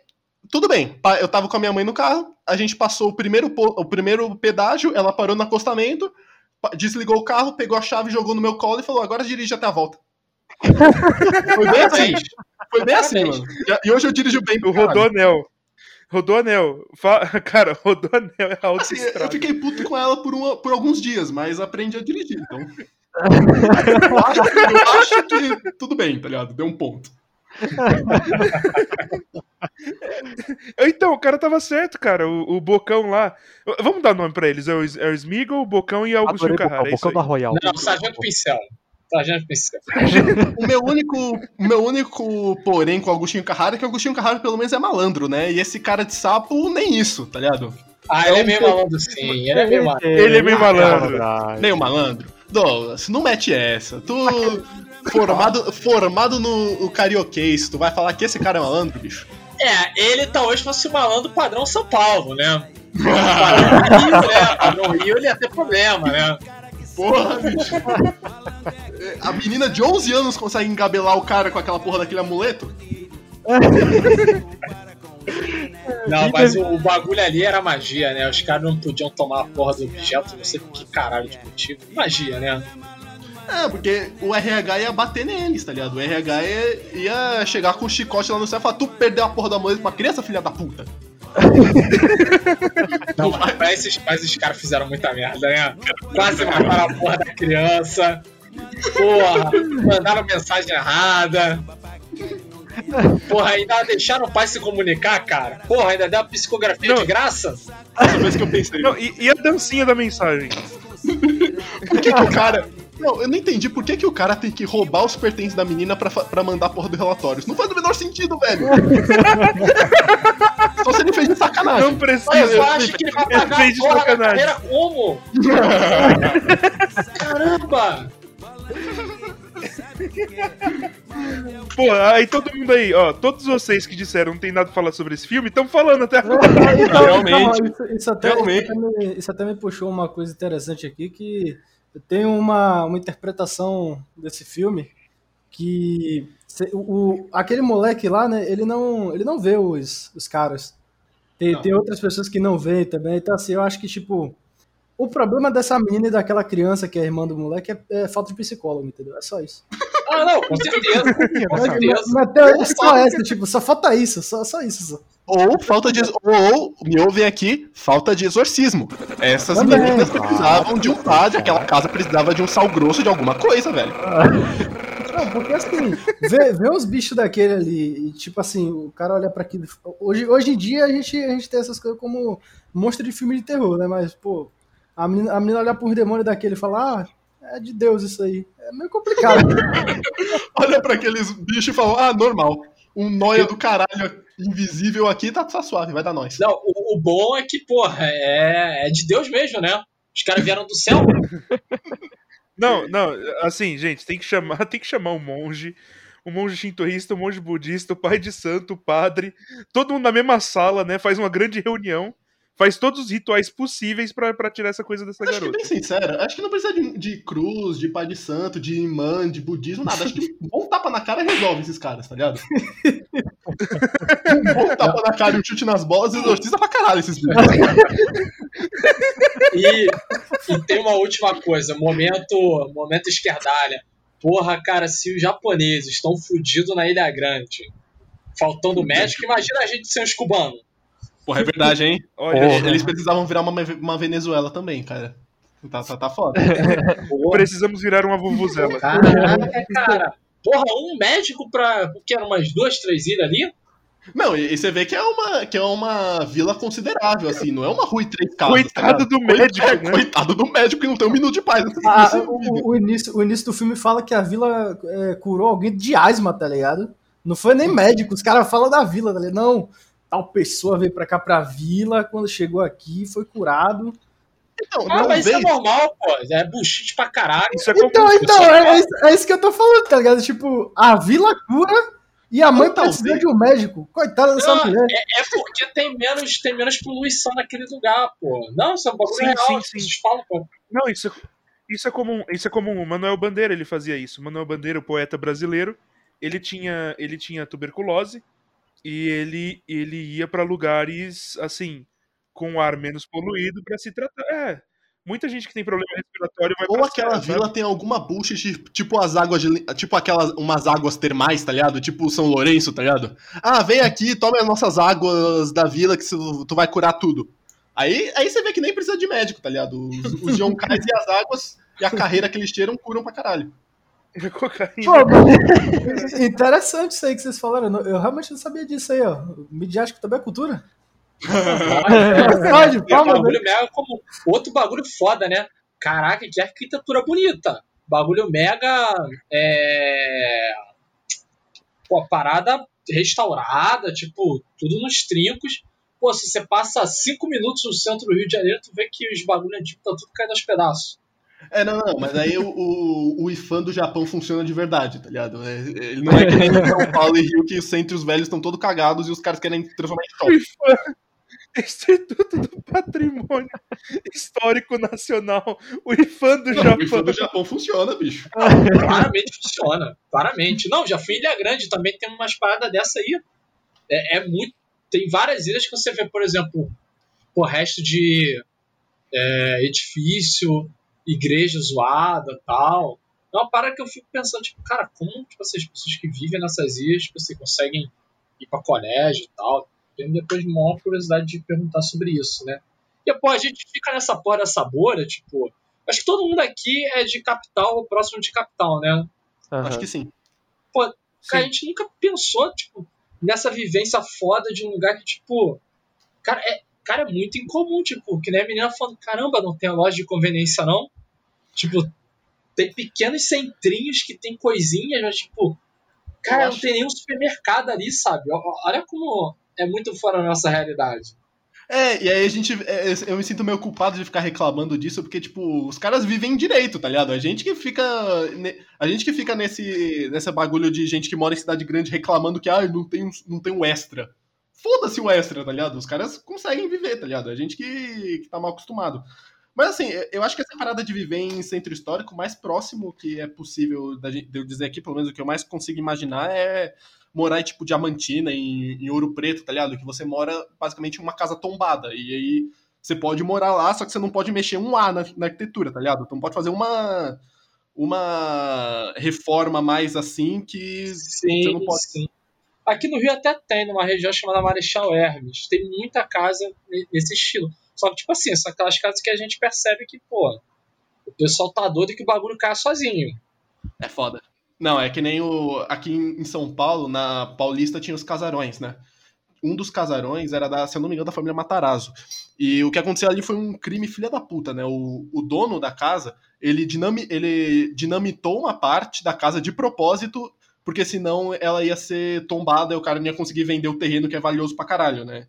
tudo bem, eu tava com a minha mãe no carro, a gente passou o primeiro, o primeiro pedágio, ela parou no acostamento, desligou o carro, pegou a chave, jogou no meu colo e falou: agora dirige até a volta. Foi bem assim, foi bem assim, mano. E- hoje eu dirijo bem. o. Rodoanel. Rodoanel. Fa- Cara, Rodoanel é a Assim, eu fiquei puto com ela por, uma- por alguns dias, mas aprendi a dirigir, então. eu, acho, eu acho que tudo bem, tá ligado? Deu um ponto. Então, o cara tava certo, cara. O, o Bocão lá. Vamos dar nome pra eles. É o, é o Smeagol, o Bocão e Adorei Carrara. Bocão, É isso Bocão da. Royal. Não, Sargento Pincel. Sargento Pincel. O meu único, meu único porém com o Agostinho Carrara é que o Agostinho Carrara pelo menos é malandro, né? E esse cara de sapo, nem isso, tá ligado? Ah, ele é meio malandro sim. Ele é meio malandro. Ele é meio malandro. Meio malandro. Douglas, não mete essa. Tu, formado, formado no, no carioquês, tu vai falar que esse cara é malandro, bicho? É, ele talvez fosse o malandro padrão São Paulo, né? Padrão Rio, né? Padrão Rio ele ia ter problema, né? Porra, bicho. A menina de 11 anos consegue engabelar o cara com aquela porra daquele amuleto? Não, mas o, o bagulho ali era magia, né? Os caras não podiam tomar a porra do objeto, não sei por que caralho de motivo. Magia, né? É, porque o RH ia bater neles, tá ligado? O RH ia, ia chegar com o chicote lá no céu e falar: Tu perdeu a porra da mulher pra criança, filha da puta. Não, mas esses, mas esses caras fizeram muita merda, né? Quase mataram a porra da criança. Porra, mandaram mensagem errada. Porra, ainda deixaram o pai se comunicar, cara. Porra, ainda deu uma psicografia Não. de graça. Essa vez que eu pensei. Não, e, e a dancinha da mensagem? Por que, que o cara. Não, eu não entendi por que, que o cara tem que roubar os pertences da menina pra, pra mandar a porra do relatório. Isso não faz o menor sentido, velho. Só se ele fez de sacanagem. Não Mas precisa. eu acho que ele vai Ele pagar fez a de porra da sacanagem. carreira como? Caramba! Pô, aí todo mundo aí, ó, todos vocês que disseram não tem nada pra falar sobre esse filme, estão falando até agora. Então, Realmente. então, isso, isso até, Realmente. isso, até me, isso até me puxou uma coisa interessante aqui, que eu tenho uma, uma interpretação desse filme que se- o, o- aquele moleque lá, né, ele não, ele não vê os, os caras. Tem, Não. tem outras pessoas que não veem também, então assim, eu acho que, tipo, o problema dessa menina e daquela criança que é irmã do moleque é, é falta de psicólogo, entendeu? É só isso. Ah, não, com certeza. Com Mas, certeza. mas até é só essa, tipo, só falta isso, só, só isso. Só. Ou falta de. Ou, me ouvem aqui, falta de exorcismo. Essas Também. meninas precisavam de um padre, aquela casa precisava de um sal grosso de alguma coisa, velho. Não, porque assim, vê, vê uns bichos daquele ali, e tipo assim, o cara olha pra aquilo. Hoje, hoje em dia a gente, a gente tem essas coisas como monstro de filme de terror, né? Mas, pô, a menina, a menina olhar por demônio daquele e falar, ah, é de Deus isso aí. É meio complicado. Olha pra aqueles bichos e fala, ah, normal. Um noia do caralho invisível aqui tá, tá suave, vai dar nós. Não, o, o bom é que, porra, é, é de Deus mesmo, né? Os caras vieram do céu. Não, não, assim, gente, tem que chamar, tem que chamar o monge, o monge shintoísta, o monge budista, o pai de santo, o padre, todo mundo na mesma sala, né? Faz uma grande reunião, faz todos os rituais possíveis pra, pra tirar essa coisa dessa Acho que, garota. bem sincero, acho que não precisa de, de cruz, de pai de santo, de imã, de budismo, nada. Acho que um bom tapa na cara resolve esses caras, tá ligado? um bom tapa na cara e um chute nas bolas exorciza pra caralho esses bichos. E, e tem uma última coisa, momento, momento esquerdalha. Porra, cara, se os japoneses estão fudidos na Ilha Grande, faltando médico, imagina a gente sem os cubanos. Porra, é verdade, hein? Olha, Eles, eles precisavam virar uma, uma Venezuela também, cara. Tá, tá, tá foda. Porra, precisamos virar uma vuvuzela. caraca, cara. Porra, um médico pra. Que eram umas duas, três ilhas ali? Não, e, e você vê que é, uma, que é uma vila considerável, assim, não é uma rua e três casas. Coitado tá do médico, É, né? Coitado do médico que não tem um minuto de paz. Ah, o- o início, o início do filme fala que a vila é, curou alguém de asma, tá ligado? Não foi nem médico, os caras falam da vila, tá ligado? Não, tal pessoa veio pra cá pra vila, quando chegou aqui foi curado. Então, Ah, não mas isso é normal, pô. É bullshit pra caralho. Isso é comum. Então, então, é, é isso- é isso que eu tô falando, tá ligado? Tipo, a vila cura e a mãe talvez- precisa de um médico. Coitada dessa Não, mulher. é, é porque tem menos, tem menos poluição naquele lugar, pô. Não, isso é um bagulho Sim, real. sim, sim. falam, pô. Não, isso, isso é comum. Isso é comum. O Manuel Bandeira ele fazia isso. O Manuel Bandeira, o poeta brasileiro, ele tinha, ele tinha tuberculose e ele, ele ia pra lugares assim com ar menos poluído pra se tratar. É, muita gente que tem problema respiratório vai Ou aquela serra, sabe? vila tem alguma bullshit, tipo as águas de, tipo aquelas umas águas termais, tá ligado? Tipo São Lourenço, tá ligado? Ah, vem aqui, toma as nossas águas da vila que tu vai curar tudo. Aí, aí você vê que nem precisa de médico, tá ligado? Os, os yonkais e as águas e a carreira que eles cheiram curam pra caralho. Cocaína. Pô, interessante isso aí que vocês falaram. Eu realmente não sabia disso aí, ó. O midiático também é cultura? Pode, É palma, bagulho mega como. Outro bagulho foda, né? Caraca, que arquitetura bonita. Bagulho mega. É. Pô, parada restaurada, tipo, tudo nos trincos. Pô, se você passa cinco minutos no centro do Rio de Janeiro, tu vê que os bagulhos antigos tá tudo caindo aos pedaços. É, não, não, mas aí o, o, o IFAM do Japão funciona de verdade, tá ligado? É- Ele não é que nem São Paulo e Rio que os centros velhos estão todos cagados e os caras querem transformar em shopping. IFAM, Instituto do Patrimônio Histórico Nacional, o IFAM do Não, o Japão. IFAM do Japão funciona, bicho. Claramente funciona. Claramente. Não, já fui em Ilha Grande, também tem umas paradas dessa aí. É, é muito. Tem várias ilhas que você vê, por exemplo, o resto de é, edifício, igreja zoada tal. É uma parada que eu fico pensando, tipo, cara, como tipo, essas pessoas que vivem nessas ilhas, tipo, assim, conseguem ir pra colégio e tal. Tenho depois maior curiosidade de perguntar sobre isso, né? E, pô, a gente fica nessa porra dessa bolha, tipo. Acho que todo mundo aqui é de capital ou próximo de capital, né? Aham. Acho que sim. Cara, a Sim. gente nunca pensou, tipo, nessa vivência foda de um lugar que, tipo. Cara, é, cara, é muito incomum, tipo, que nem a menina falando, caramba, não tem a loja de conveniência, não. Tipo, tem pequenos centrinhos que tem coisinhas, mas, tipo, cara, Eu não acho- tem nenhum supermercado ali, sabe? Olha como é muito fora da nossa realidade. É, e aí a gente. é, Eu me sinto meio culpado de ficar reclamando disso, porque, tipo, os caras vivem direito, tá ligado? A gente que fica. A gente que fica nesse, nesse bagulho de gente que mora em cidade grande reclamando que, ah, não tem, um- não tem um extra. Foda-se o extra, tá ligado? Os caras conseguem viver, tá ligado? A gente que, que tá mal acostumado. Mas assim, eu acho que essa parada de viver em centro histórico, o mais próximo que é possível da gente, de eu dizer aqui, pelo menos o que eu mais consigo imaginar é morar em tipo Diamantina, em, em Ouro Preto, tá ligado? Que você mora basicamente em uma casa tombada. E aí você pode morar lá, só que você não pode mexer um A na, na arquitetura, tá ligado? Então pode fazer uma uma reforma mais assim que Sim, você não pode. sim. Aqui no Rio até tem, numa região chamada Marechal Hermes. Tem muita casa ne- nesse estilo. Só que, tipo assim, são aquelas casas que a gente percebe que, pô, o pessoal tá doido e que o bagulho cai sozinho. É foda. Não, é que nem o. Aqui em em São Paulo, na Paulista, tinha os casarões, né? Um dos casarões era da, se eu não me engano, da família Matarazzo. E o que aconteceu ali foi um crime filha da puta, né? O, o dono da casa, ele, dinami, ele dinamitou uma parte da casa de propósito, porque senão ela ia ser tombada e o cara não ia conseguir vender o terreno que é valioso pra caralho, né?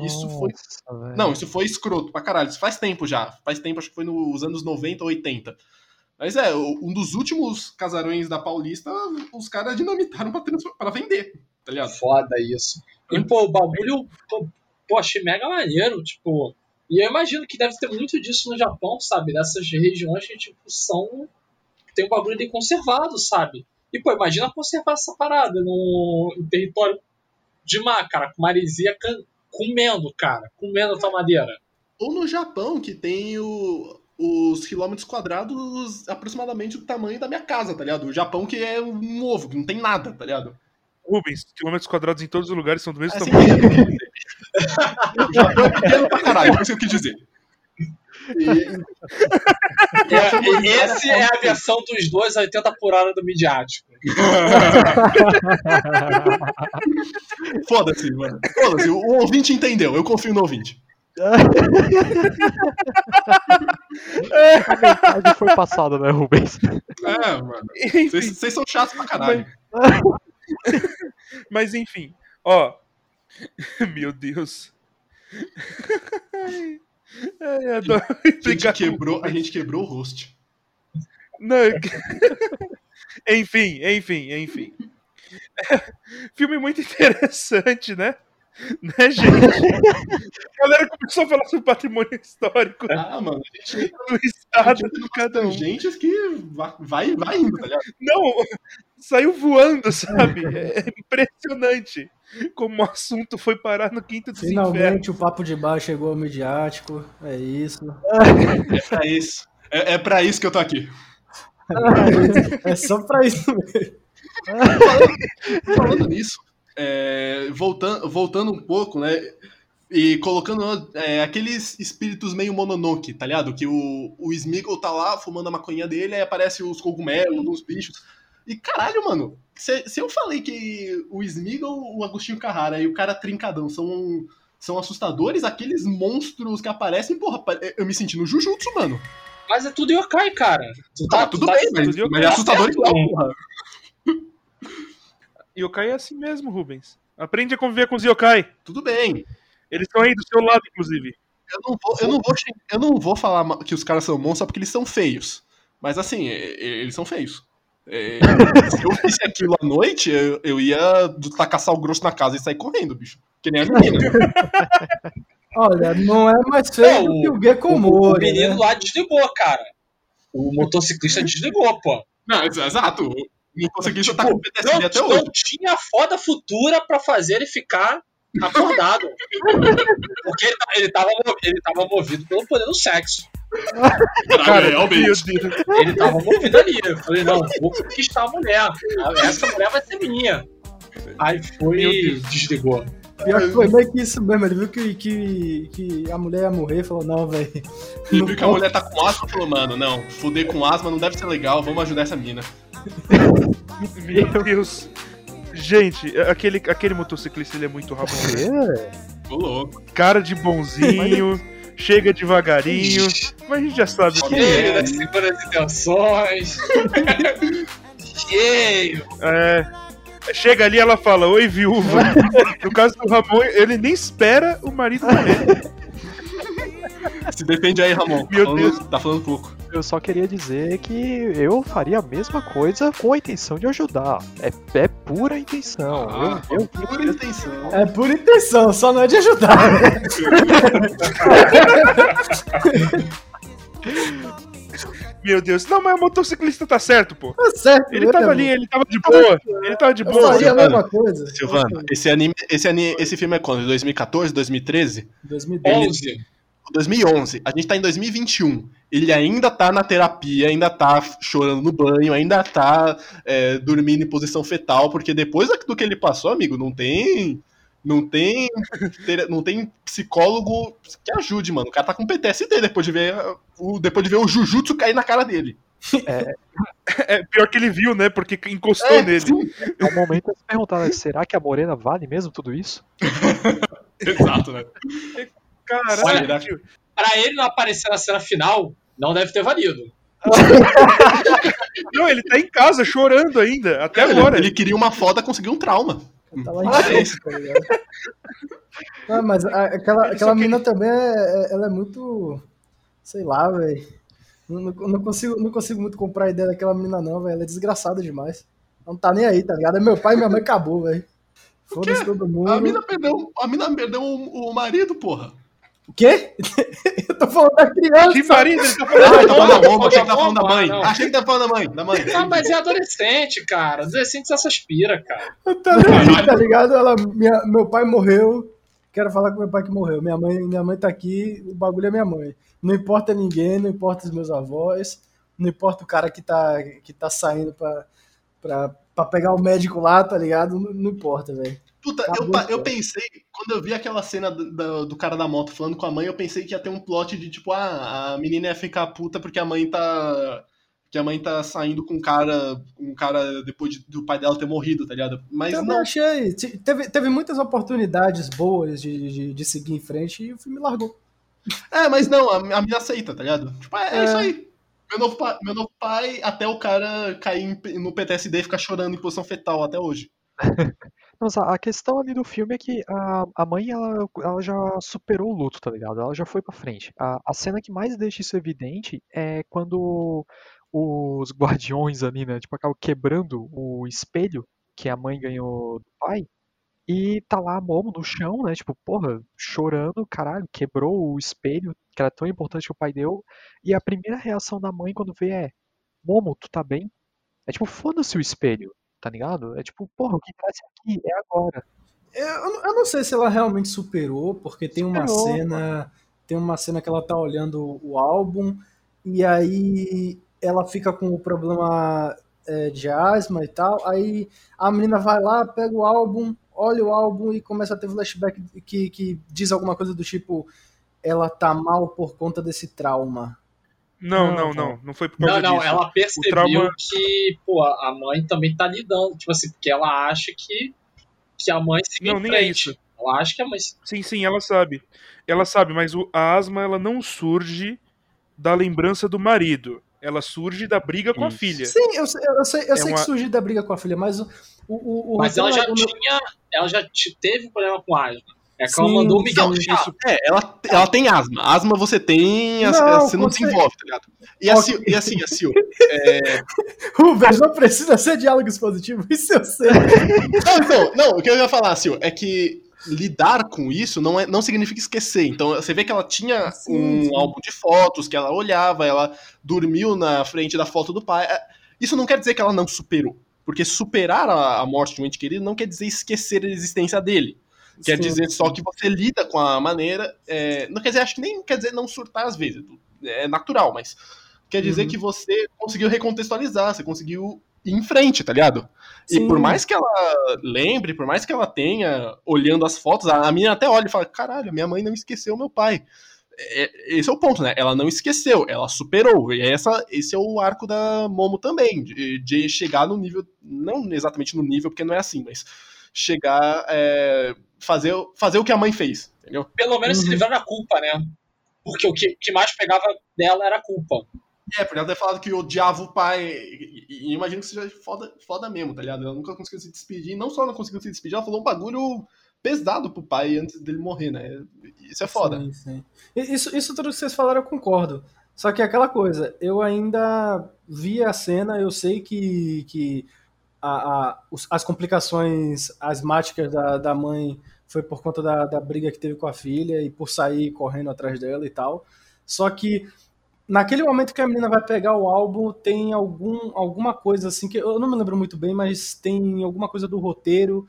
Isso foi- Nossa, velho. Não, isso foi escroto pra caralho. Isso faz tempo já. Faz tempo, acho que foi nos anos 90 ou 80. Mas é, um dos últimos casarões da Paulista, os caras dinamitaram pra, pra vender, tá ligado? Foda isso. E, pô, o bagulho, pô, pô, achei mega maneiro, tipo. E eu imagino que deve ter muito disso no Japão, sabe? Dessas regiões que, tipo, são. Tem um bagulho de conservado, sabe? E, pô, imagina conservar essa parada no, em território de mar, cara, com maresia can- comendo, cara, comendo a tua madeira. Ou no Japão, que tem o- os quilômetros quadrados aproximadamente do tamanho da minha casa, tá ligado? O Japão que é um ovo, que não tem nada, tá ligado? Rubens, quilômetros quadrados em todos os lugares são do mesmo Assim, tamanho. o Japão é pequeno pra caralho, foi isso que eu quis dizer. E- e esse é a versão dos dois a 80 por hora do midiático. Foda-se, mano. Foda-se, o, ouvinte entendeu, eu confio no ouvinte. A metade foi passada, né, Rubens? É, mano. Vocês vocês são chatos pra caralho. mas enfim, ó. Meu Deus. Ai, adoro A gente quebrou, a gente quebrou o host. Não, eu- enfim, enfim, enfim. Filme muito interessante, né? Né, gente? A galera começou a falar sobre patrimônio histórico Ah, mano, a gente do estado de cada um. gente que vai, vai, indo, tá ligado? Não, saiu voando, sabe? É impressionante como o assunto foi parar no quinto dos. Finalmente o papo de bar chegou ao midiático. É isso. É pra isso. É, é pra isso que eu tô aqui. É só pra isso mesmo. Falando nisso, é, voltando, voltando um pouco, né? E colocando é, aqueles espíritos meio mononoke, tá ligado? Que o, o Smeagol tá lá fumando a maconha dele, aí aparece os cogumelos, os bichos. E caralho, mano, se, se eu falei que o Smeagol, o Agostinho Carrara e o cara trincadão são, são assustadores, aqueles monstros que aparecem, porra, eu me senti no Jujutsu, mano. Mas é tudo yokai, cara. Tu Tá, tudo tu bem, mas, tudo mas é assustador igual, certo. porra. Yokai é assim mesmo, Rubens. Aprende a conviver com os yokai. Tudo bem. Eles estão aí do seu lado, inclusive. Eu não vou, eu não vou, eu não vou falar que os caras são bons só porque eles são feios. Mas assim, eles são feios. É, se eu fizesse aquilo à noite, eu, eu ia tacar sal grosso na casa e sair correndo, bicho. Que nem a menina. Olha, não é mais feio Não, que o O, Gekomori, menino né? lá desligou, cara. O motociclista desligou, pô. não, ex- exato. Não consegui Tipo, tá com PTSD não, até não hoje. tinha foda futura pra fazer ele ficar acordado. Porque ele, ta- ele, tava, ele tava movido pelo poder do sexo. Cara, realmente. Ele tava movido ali. Eu falei, não, vou conquistar a mulher. Essa mulher vai ser minha. Aí foi e desligou. Pior que foi meio que isso mesmo. Ele viu que, que, que a mulher ia morrer e falou: Não, velho. Ele viu que a mulher tá com asma e falou, mano, não, fuder com asma não deve ser legal, vamos ajudar essa mina. Meu Deus. Gente, aquele, aquele motociclista ele é muito Ramon. né? Ô louco. Cara de bonzinho, chega devagarinho, mas a gente já sabe que Cheio é. das segundas intenções. Cheio. É. Chega ali ela fala, oi viúva. No caso do Ramon, ele nem espera o marido morrer. Se defende aí, Ramon. Tá Meu falando, Deus. Tá falando pouco. Eu só queria dizer que eu faria a mesma coisa com a intenção de ajudar. É, é pura intenção. Ah, eu, eu, pura intenção. É por intenção, só não é de ajudar. né? Meu Deus. Não, mas o motociclista tá certo, pô. Tá certo. Ele tava ali, ele tava de boa. Ele tava de Eu boa. faria a Silvana. mesma coisa. Silvana, esse anime, esse anime, esse filme é quando? 2014, 2013? 2010. 11. 2011. A gente tá em 2021. Ele ainda tá na terapia, ainda tá chorando no banho, ainda tá é, dormindo em posição fetal, porque depois do que ele passou, amigo, não tem. Não tem. não tem psicólogo que ajude, mano. O cara tá com PTSD depois de ver o, depois de ver o Jujutsu cair na cara dele. É pior que ele viu, né? Porque encostou É, nele. sim. é um momento de se perguntar, né, será que a Morena vale mesmo tudo isso? Exato, né? Caralho. Pra ele não aparecer na cena final, não deve ter valido. Não, ele tá em casa chorando ainda, até Ele- agora. Ele, queria uma foda, conseguiu um trauma. Tá lá em choque, tá ligado? Não, mas a- aquela, aquela só mina também, é, é- ela é muito. Sei lá, velho. Não, não, não consigo, não consigo muito comprar a ideia daquela menina, não, velho. Ela é desgraçada demais. Não tá nem aí, tá ligado? É meu pai e minha mãe acabou, velho. Foda-se todo mundo. A mina perdeu, a mina perdeu o, o marido, porra. O quê? Eu tô falando da criança. Que marido, ele tá Ah, falando. tá falando da bomba, achei que não, tá falando da não, mãe. não. Achei que tá falando da mãe, da mãe. Ah, mas é adolescente, cara. Adolescente se aspira, cara. Nem aí, tá ligado? Ela, minha, meu pai morreu. Quero falar com meu pai que morreu. Minha mãe, minha mãe tá aqui, o bagulho é minha mãe. Não importa ninguém, não importa os meus avós, não importa o cara que tá, que tá saindo pra, pra, pra pegar o médico lá, tá ligado? Não, não importa, velho. Puta, Tá eu, cara. eu pensei, quando eu vi aquela cena do, do- do cara da moto falando com a mãe, eu pensei que ia ter um plot de tipo, ah, a menina ia ficar puta porque a mãe tá. Que a mãe tá saindo com um cara. Um cara depois de- do pai dela ter morrido, tá ligado? Mas Eu não. achei. Te- Teve, teve muitas oportunidades boas de, de, de seguir em frente e o filme largou. É, mas não, a, a mina aceita, tá ligado? Tipo, é, é É. isso aí. Meu novo, pai, meu novo pai, até o cara cair no PTSD e ficar chorando em posição fetal até hoje. Nossa, a questão ali do filme é que a, a mãe, ela, ela já superou o luto, tá ligado? Ela já foi pra frente. A, a cena que mais deixa isso evidente é quando os guardiões ali, né, tipo, acabam quebrando o espelho que a mãe ganhou do pai. E tá lá a Momo no chão, né? Tipo, porra, chorando, caralho, quebrou o espelho, que era tão importante que o pai deu. E a primeira reação da mãe quando vê é: Momo, tu tá bem? É tipo, foda-se o espelho, tá ligado? É tipo, porra, o que traz aqui é agora. Eu, eu não- eu não sei se ela realmente superou, porque tem uma Superou, cena. Tem uma cena que ela tá olhando o álbum e aí ela fica com o problema é, de asma e tal. Aí a menina vai lá, pega o álbum, olha o álbum e começa a ter flashback que, que diz alguma coisa do tipo ela tá mal por conta desse trauma. Não, Não, não, não. foi por causa Não, não, disso. ela percebeu trauma- que, pô, a mãe também tá lidando. Tipo assim, porque ela acha que, que a mãe seguiu Não, em nem é frente. isso. Ela acha que a mãe. Sim, sim, ela sabe. Ela sabe, mas o- a asma ela não surge da lembrança do marido. Ela surge da briga com a Isso. filha. Sim, eu, sei- eu sei, eu É sei uma- que surgiu da briga com a filha, mas o. o, o- o Mas ela já tinha. Ela já te- teve um problema com asma. É que ela mandou o Miguel. Isso, é, ela, ela tem asma. Asma você tem, Não, você não desenvolve, tá ligado? E, Ok. assim, e assim, a Sil, Rubens, não precisa ser diálogos positivos, isso eu sei. Não, então, não, o que eu ia falar, Sil, é que lidar com isso não, é, não significa esquecer. Então, você vê que ela tinha Sim, um sim. álbum de fotos, que ela olhava, ela dormiu na frente da foto do pai. É, Isso não quer dizer que ela não superou. Porque superar a, a morte de um ente querido não quer dizer esquecer a existência dele. Quer Sim. dizer só que você lida com a maneira. é, não quer dizer, acho que nem quer dizer não surtar às vezes. é natural, mas quer dizer Uhum. que você conseguiu recontextualizar, você conseguiu ir em frente, tá ligado? E Sim. por mais que ela lembre, por mais que ela tenha, olhando as fotos, a, a menina até olha e fala: caralho, minha mãe não esqueceu meu pai. É- esse é o ponto, né? Ela não esqueceu, ela superou. E essa, esse é o arco da Momo também, de, de chegar no nível, não exatamente no nível, porque não é assim, mas chegar, é, fazer, fazer o que a mãe fez, entendeu? Pelo menos se Uhum. livrar da culpa, né? Porque o que, que mais pegava dela era a culpa. É, porque ela ter falado que odiava o pai. E, e- e imagino que seja foda, foda mesmo, tá ligado? Ela nunca conseguiu se despedir. E não só não conseguiu se despedir, ela falou um bagulho pesado pro pai antes dele morrer, né? Isso é foda. Sim, sim. Isso, isso tudo que vocês falaram eu concordo. Só que é aquela coisa, eu ainda vi a cena, eu sei que, que a, a- as complicações asmáticas da, da mãe foi por conta da, da briga que teve com a filha e por sair correndo atrás dela e tal. Só que naquele momento que a menina vai pegar o álbum, tem algum, alguma coisa assim, que eu não me lembro muito bem, mas tem alguma coisa do roteiro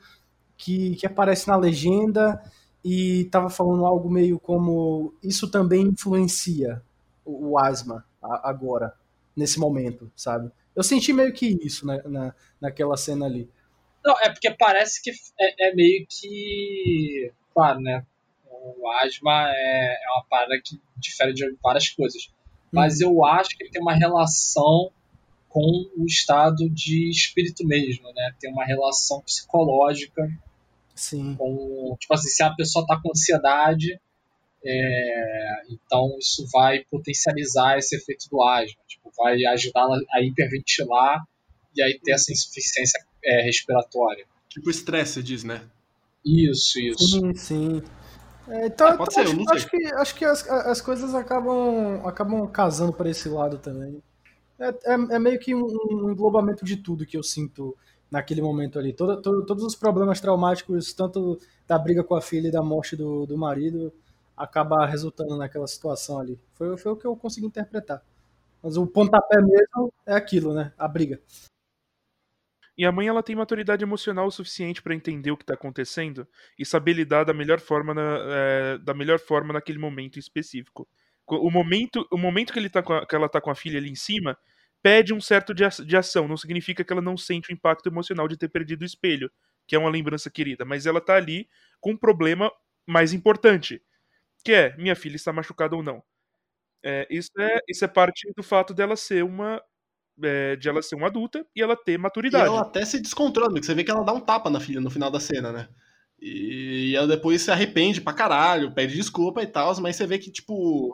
que, que aparece na legenda e tava falando algo meio como isso também influencia o, o asma a- agora, nesse momento, sabe? Eu senti meio que isso na, na, naquela cena ali. Não, é porque parece que é, é meio que. Claro, né? O asma é, é uma parada que difere de várias coisas. Mas eu acho que ele tem uma relação com o estado de espírito mesmo, né? Tem uma relação psicológica Sim. com. Tipo assim, se a pessoa tá com ansiedade, é, então isso vai potencializar esse efeito do asma. Tipo, vai ajudá-la a hiperventilar e aí ter essa insuficiência é, respiratória. Tipo estresse, você diz, né? Isso, isso. Sim, sim. É, então, Ah, então ser, eu acho, acho que, acho que as, as coisas acabam, acabam casando para esse lado também. É, é, é meio que um, um englobamento de tudo que eu sinto naquele momento ali. Todo, todo- todos os problemas traumáticos, tanto da briga com a filha e da morte do, do marido, acaba resultando naquela situação ali. Foi, foi o que eu consegui interpretar. Mas o pontapé mesmo é aquilo, né? A briga. E a mãe ela tem maturidade emocional o suficiente pra entender o que tá acontecendo e saber lidar da melhor forma na- é, da melhor forma naquele momento específico. Co- O momento, o momento que, ele tá a- que ela tá com a filha ali em cima pede um certo de, de ação. Não significa que ela não sente o impacto emocional de ter perdido o espelho, que é uma lembrança querida, mas ela tá ali com um problema mais importante, que é minha filha está machucada ou não. É, isso, é, isso é parte do fato dela ser uma é, de ela ser uma adulta e ela ter E maturidade. ela até se descontrola, porque você vê que ela dá um tapa na filha no final da cena, né? E ela depois se arrepende pra caralho, pede desculpa e tal, mas você vê que, tipo,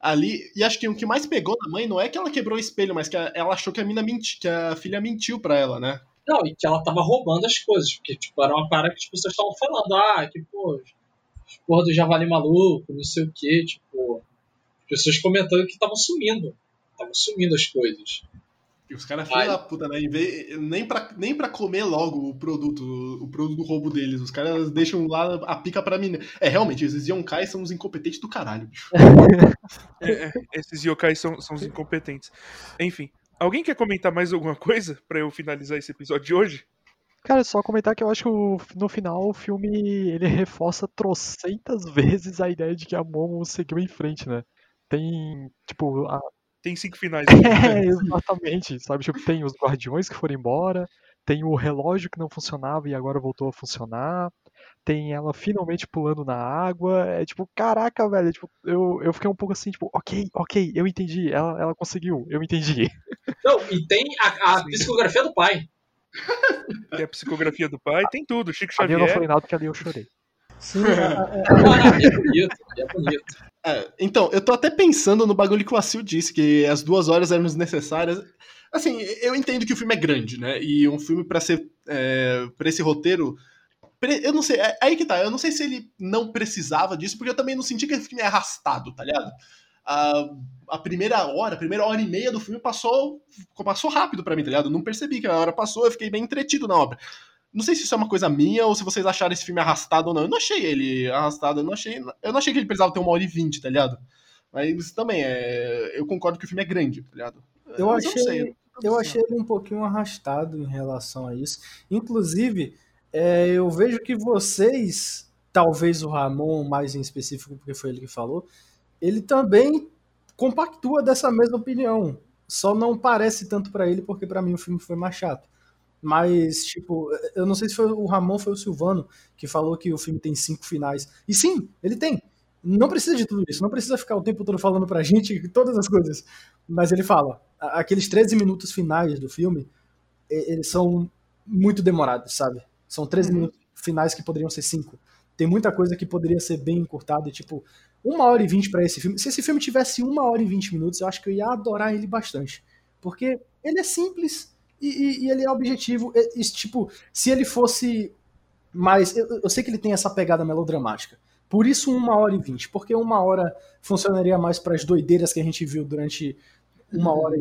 ali. E acho que o que mais pegou na mãe não é que ela quebrou o espelho, mas que a- ela achou que a mina menti, que a filha mentiu pra ela, né? Não, e que ela tava roubando as coisas, porque, tipo, era uma parada que as pessoas estavam falando, ah, que, pô, porra do javali maluco, não sei o que, tipo, as pessoas comentando que estavam sumindo, estavam sumindo as coisas. E os caras, Ai. filha da puta, né? Vez- nem, pra, nem pra comer logo o produto, o produto do roubo deles. Os caras deixam lá a pica pra mim. É, realmente, esses Yonkai são os incompetentes do caralho, bicho. É, é, esses yokai são, são os incompetentes. Enfim, alguém quer comentar mais alguma coisa pra eu finalizar esse episódio de hoje? Cara, só comentar que eu acho que o- no final o filme ele reforça trocentas vezes a ideia de que a Momo seguiu em frente, né? Tem, tipo, a... Tem cinco finais. É, exatamente, sabe? Tipo, tem os guardiões que foram embora, tem o relógio que não funcionava e agora voltou a funcionar, tem ela finalmente pulando na água, é tipo, caraca, velho, tipo, eu, eu fiquei um pouco assim, tipo, ok, ok, eu entendi, ela, ela conseguiu, eu entendi. Não, e tem a, a Sim. psicografia do pai. Tem a psicografia do pai, tem tudo. Chico Ali eu não Xavier. falei nada porque ali eu chorei. Sim, Ah, não, é bonito, é bonito. É, então, eu tô até pensando no bagulho que o Acil disse, que as duas horas eram desnecessárias. Assim, eu entendo que o filme é grande, né? E um filme pra ser. É, pra esse roteiro. Eu não sei, é aí que tá. Eu não sei se ele não precisava disso, porque eu também não senti que esse filme é arrastado, tá ligado? A, a primeira hora, a primeira hora e meia do filme passou, passou rápido pra mim, tá ligado? Eu não percebi que a hora passou, eu fiquei bem entretido na obra. Não sei se isso é uma coisa minha ou se vocês acharam esse filme arrastado ou não. Eu não achei ele arrastado, eu não achei. Eu não achei que ele precisava ter uma hora e vinte, tá ligado? Mas também, é, eu concordo que o filme é grande, tá ligado? Eu Mas achei, sei. eu achei ele um pouquinho arrastado em relação a isso. Inclusive, é, eu vejo que vocês, talvez o Ramon mais em específico, porque foi ele que falou, ele também compactua dessa mesma opinião. Só não parece tanto pra ele, porque pra mim o filme foi mais chato. Mas, tipo, eu não sei se foi o Ramon ou foi o Silvano que falou que o filme tem cinco finais. E sim, ele tem. Não precisa de tudo isso, não precisa ficar o tempo todo falando pra gente todas as coisas. Mas ele fala, aqueles 13 minutos finais do filme, eles são muito demorados, sabe? São 13 minutos finais que poderiam ser 5. Tem muita coisa que poderia ser bem encurtada, tipo, uma hora e vinte pra esse filme. Se esse filme tivesse uma hora e vinte minutos, eu acho que eu ia adorar ele bastante. Porque ele é simples e, e- e ele é objetivo. E, e, tipo, se ele fosse mais. Eu, eu sei que ele tem essa pegada melodramática. Por isso, uma hora e vinte. Porque uma hora funcionaria mais para as doideiras que a gente viu durante uma hora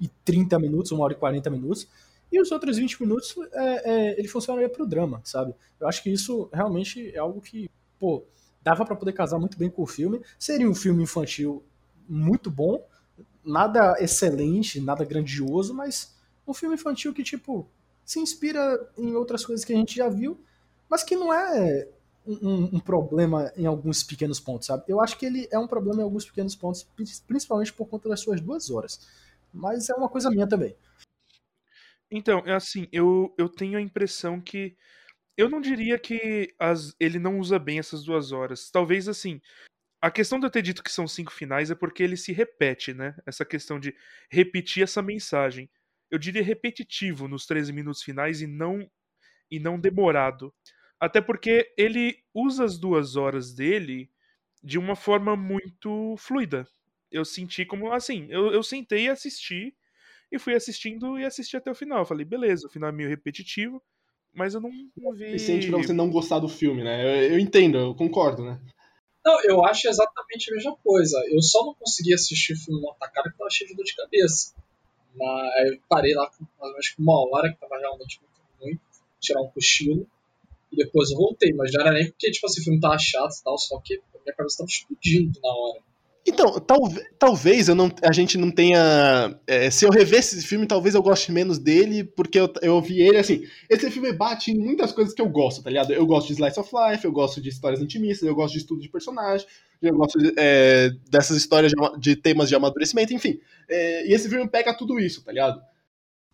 e, 30 minutos, uma hora e 40 minutos. E os outros 20 minutos, é, é, ele funcionaria pro drama, sabe? Eu acho que isso realmente é algo que, pô, dava para poder casar muito bem com o filme. Seria um filme infantil muito bom, nada excelente, nada grandioso, mas um filme infantil que, tipo, se inspira em outras coisas que a gente já viu, mas que não é um, um- problema em alguns pequenos pontos, sabe? Eu acho que ele é um problema em alguns pequenos pontos, pri- principalmente por conta das suas duas horas. Mas é uma coisa minha também. Então, é assim, eu, eu tenho a impressão que. Eu não diria que as, ele não usa bem essas duas horas. Talvez assim. A questão de eu ter dito que são cinco finais é porque ele se repete, né? Essa questão de repetir essa mensagem. Eu diria repetitivo nos 13 minutos finais e não e não demorado. Até porque ele usa as duas horas dele de uma forma muito fluida. Eu senti como assim, eu, eu sentei e assisti e fui assistindo e assisti até o final. Eu falei, beleza, o final é meio repetitivo, mas eu não, não vi. suficiente pra você não gostar do filme, né? Eu, eu entendo, eu concordo, né? Não, eu acho exatamente a mesma coisa. Eu só não consegui assistir o filme numa tacada porque tava cheio de dor de cabeça. Mas aí eu parei lá com mais ou menos com uma hora, que tava realmente muito ruim, tirar um cochilo. E depois eu voltei, mas não era nem porque tipo, assim, o filme tava chato e tal, só que a minha cabeça tava explodindo na hora. Então, talve- talvez eu não, a gente não tenha. é, se eu revesse esse filme, talvez eu goste menos dele, porque eu, eu vi ele assim. Esse filme bate em muitas coisas que eu gosto, tá ligado? Eu gosto de Slice of Life, eu gosto de histórias intimistas, eu gosto de estudo de personagem, eu gosto de, é, dessas histórias de, de temas de amadurecimento, enfim. É, e esse filme pega tudo isso, tá ligado?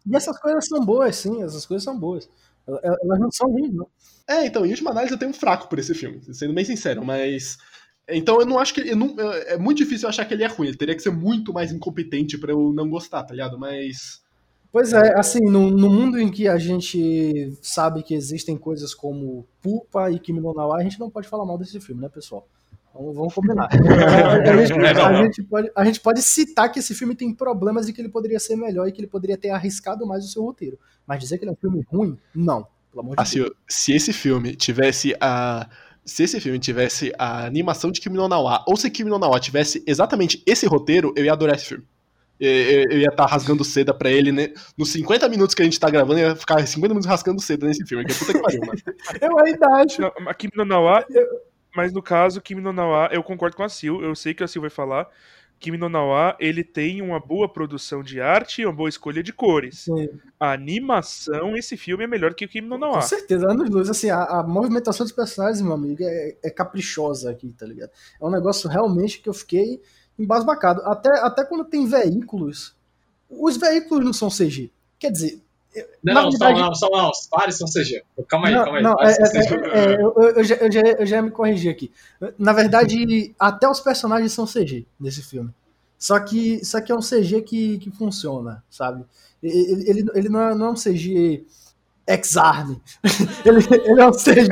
E essas coisas são boas, sim, essas coisas são boas. El- Elas não são ruins, não. É, então, em última análise eu tenho um fraco por esse filme, sendo bem sincero, mas. Então eu não acho que. eu não- é muito difícil eu achar que ele é ruim. Ele teria que ser muito mais incompetente pra eu não gostar, tá ligado? Mas. Pois é, assim, no, no mundo em que a gente sabe que existem coisas como Pupa e Kimi no Na wa, a gente não pode falar mal desse filme, né, pessoal? Vamos, vamos combinar. a, gente, a gente pode, a gente pode citar que esse filme tem problemas e que ele poderia ser melhor e que ele poderia ter arriscado mais o seu roteiro. Mas dizer que ele é um filme ruim, não. Pelo amor de Assim, Deus. se esse filme tivesse a. Se esse filme tivesse a animação de Kimi no Na wa, ou se Kimi no Na wa tivesse exatamente esse roteiro, eu ia adorar esse filme. Eu, eu- eu ia estar rasgando seda pra ele, né? Nos 50 minutos que a gente tá gravando, eu ia ficar 50 minutos rasgando seda nesse filme. Que é puta que pariu, mano. Eu ainda acho. Não, a Kimi no Nawa, mas no caso, Kimi no Nawa, eu concordo com a Sil, eu sei que a Sil vai falar. Kimi no Nawa, ele tem uma boa produção de arte e uma boa escolha de cores. Sim, A animação, esse filme é melhor que o Kimi no com Nawa. certeza, anos luz. Assim, a, a movimentação dos personagens, meu amigo, é, é caprichosa aqui, tá ligado? É um negócio realmente que eu fiquei embasbacado. Até, até quando tem veículos, os veículos não são CG. Quer dizer, Não, não, verdade- são, não, são, não. Vários são CG. Calma aí, não, calma aí. não, é- é- é, eu, já, eu, já, eu já ia me corrigir aqui. Na verdade, até os personagens são CG nesse filme. Só que, só que é um CG que, que funciona, sabe? Ele, ele, ele não, é, não é um CG ex-arme. ele, ele é um CG,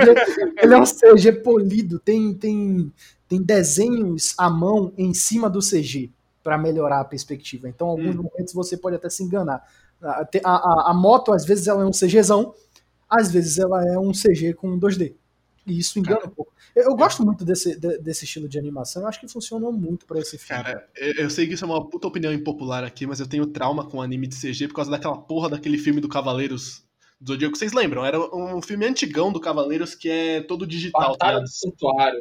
ele é um CG polido. Tem, tem, tem desenhos à mão em cima do CG para melhorar a perspectiva. Então, em alguns momentos você pode até se enganar. A, a, a- moto, às vezes, ela é um CGzão, às vezes ela é um CG com 2D. E isso engana um pouco. Eu, eu gosto muito desse, de- desse estilo de animação, eu acho que funcionou muito pra esse filme. Cara, eu eu sei que isso é uma puta opinião impopular aqui, mas eu tenho trauma com anime de CG por causa daquela porra daquele filme do Cavaleiros do Zodíaco. Vocês lembram? Era um filme antigão do Cavaleiros que é todo digital, tá Batalha ligado? do Santuário.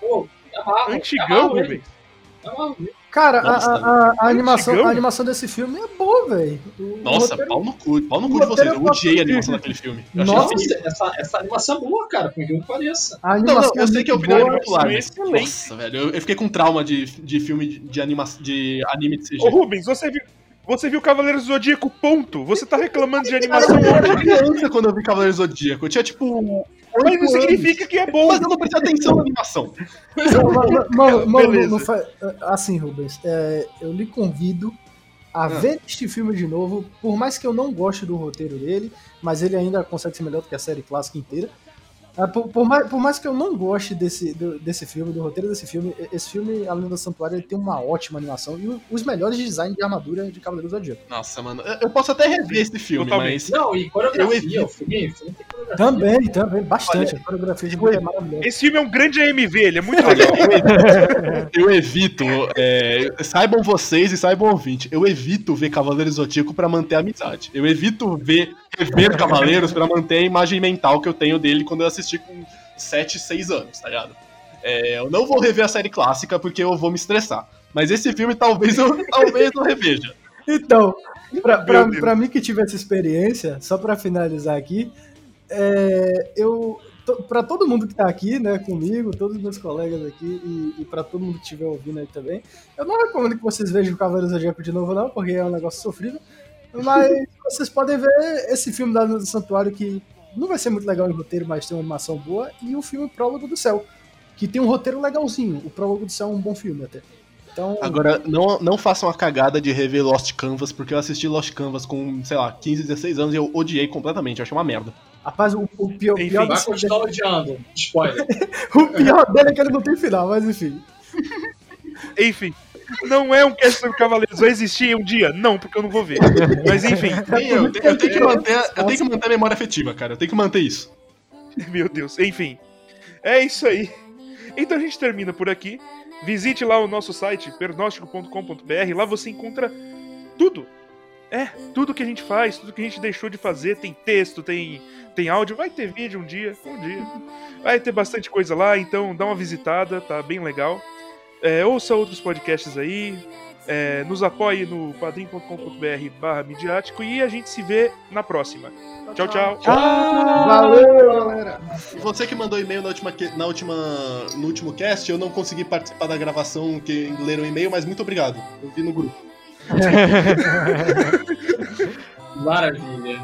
Pô, é amarro, Antigão, Rubens. ele. Cara, a, Nossa, a- a- a animação, antigão. a animação desse filme é boa, velho. Nossa, roteiro- pau no cu, pau no cu de vocês. Eu é odiei a animação daquele filme. Eu Nossa, essa, essa animação é boa, cara, por que pareça. A Não, não, animação eu sei que é opinião boa. popular, excelente. nossa, velho, eu, eu fiquei com trauma de, de filme de, de, anima, de anime de CG. Ô Rubens, você viu, você viu Cavaleiros do Zodíaco, ponto. Você tá reclamando de animação eu era criança quando eu vi Cavaleiro Zodíaco. Eu tinha tipo. Mas não significa que é bom. Mas eu não prestei atenção na animação. Mano, mano, não fa- assim, Rubens, é, eu lhe convido a ver este filme de novo, por mais que eu não goste do roteiro dele, mas ele ainda consegue ser melhor do que a série clássica inteira. Ah, Por, por mais, por mais que eu não goste desse, do- desse filme, do roteiro desse filme, esse filme, Além do Santuário, ele tem uma ótima animação e o- os melhores designs de armadura de Cavaleiros do Zodíaco. Nossa, mano. Eu, eu posso até rever esse filme, Totalmente. mas. Não, e Eu coreografia, evito. o filme, o filme. Também, também, bastante. a coreografia de é maravilhosa. Esse filme é um grande AMV, ele é muito legal. Eu evito. é, saibam vocês e saibam ouvinte. Eu evito ver Cavaleiros Zodíaco pra manter a amizade. Eu evito ver rever Cavaleiros pra manter a imagem mental que eu tenho dele quando eu assisti com 7, 6 anos, tá ligado? É, eu não vou rever a série clássica porque eu vou me estressar. Mas esse filme talvez eu, talvez eu reveja. Então, pra, pra, pra mim que tive essa experiência, só pra finalizar aqui, é, eu. Pra todo mundo que tá aqui, né, comigo, todos os meus colegas aqui e, e para todo mundo que estiver ouvindo aí também, eu não recomendo que vocês vejam o Cavaleiro do Zodíaco de novo, não, porque é um negócio sofrível. Mas vocês podem ver esse filme da do Santuário que não vai ser muito legal em roteiro, mas tem uma animação boa, e o filme Prólogo do Céu, que tem um roteiro legalzinho. O Prólogo do Céu é um bom filme até. Então, Agora, não, não façam a cagada de rever Lost Canvas, porque eu assisti Lost Canvas com, sei lá, 15, 16 anos e eu odiei completamente, eu achei uma merda. rapaz, o, o pior, Enfim, pior Vai continuar odiando. Spoiler. O pior dele é que ele não tem final, mas enfim. Enfim, não é um cast sobre Cavaleiros. Vai existir um dia? Não, porque eu não vou ver. Mas enfim, eu tenho que manter, eu tenho que manter a memória afetiva, cara. Eu tenho que manter isso. meu Deus. Enfim, é isso aí. Então a gente termina por aqui. Visite lá o nosso site, pernóstico.com.br. Lá você encontra tudo. É, tudo que a gente faz, tudo que a gente deixou de fazer. Tem texto, tem, tem áudio. Vai ter vídeo um dia, um dia. Vai ter bastante coisa lá, então dá uma visitada, tá bem legal. É, ouça outros podcasts aí. é, nos apoie no padrim.com.br barra midiático e a gente se vê na próxima. Tchau, tchau. Valeu, galera! Você que mandou e-mail na última, na última, no último cast, eu não consegui participar da gravação que leram o e-mail, mas muito obrigado. Eu vi no grupo. Maravilha.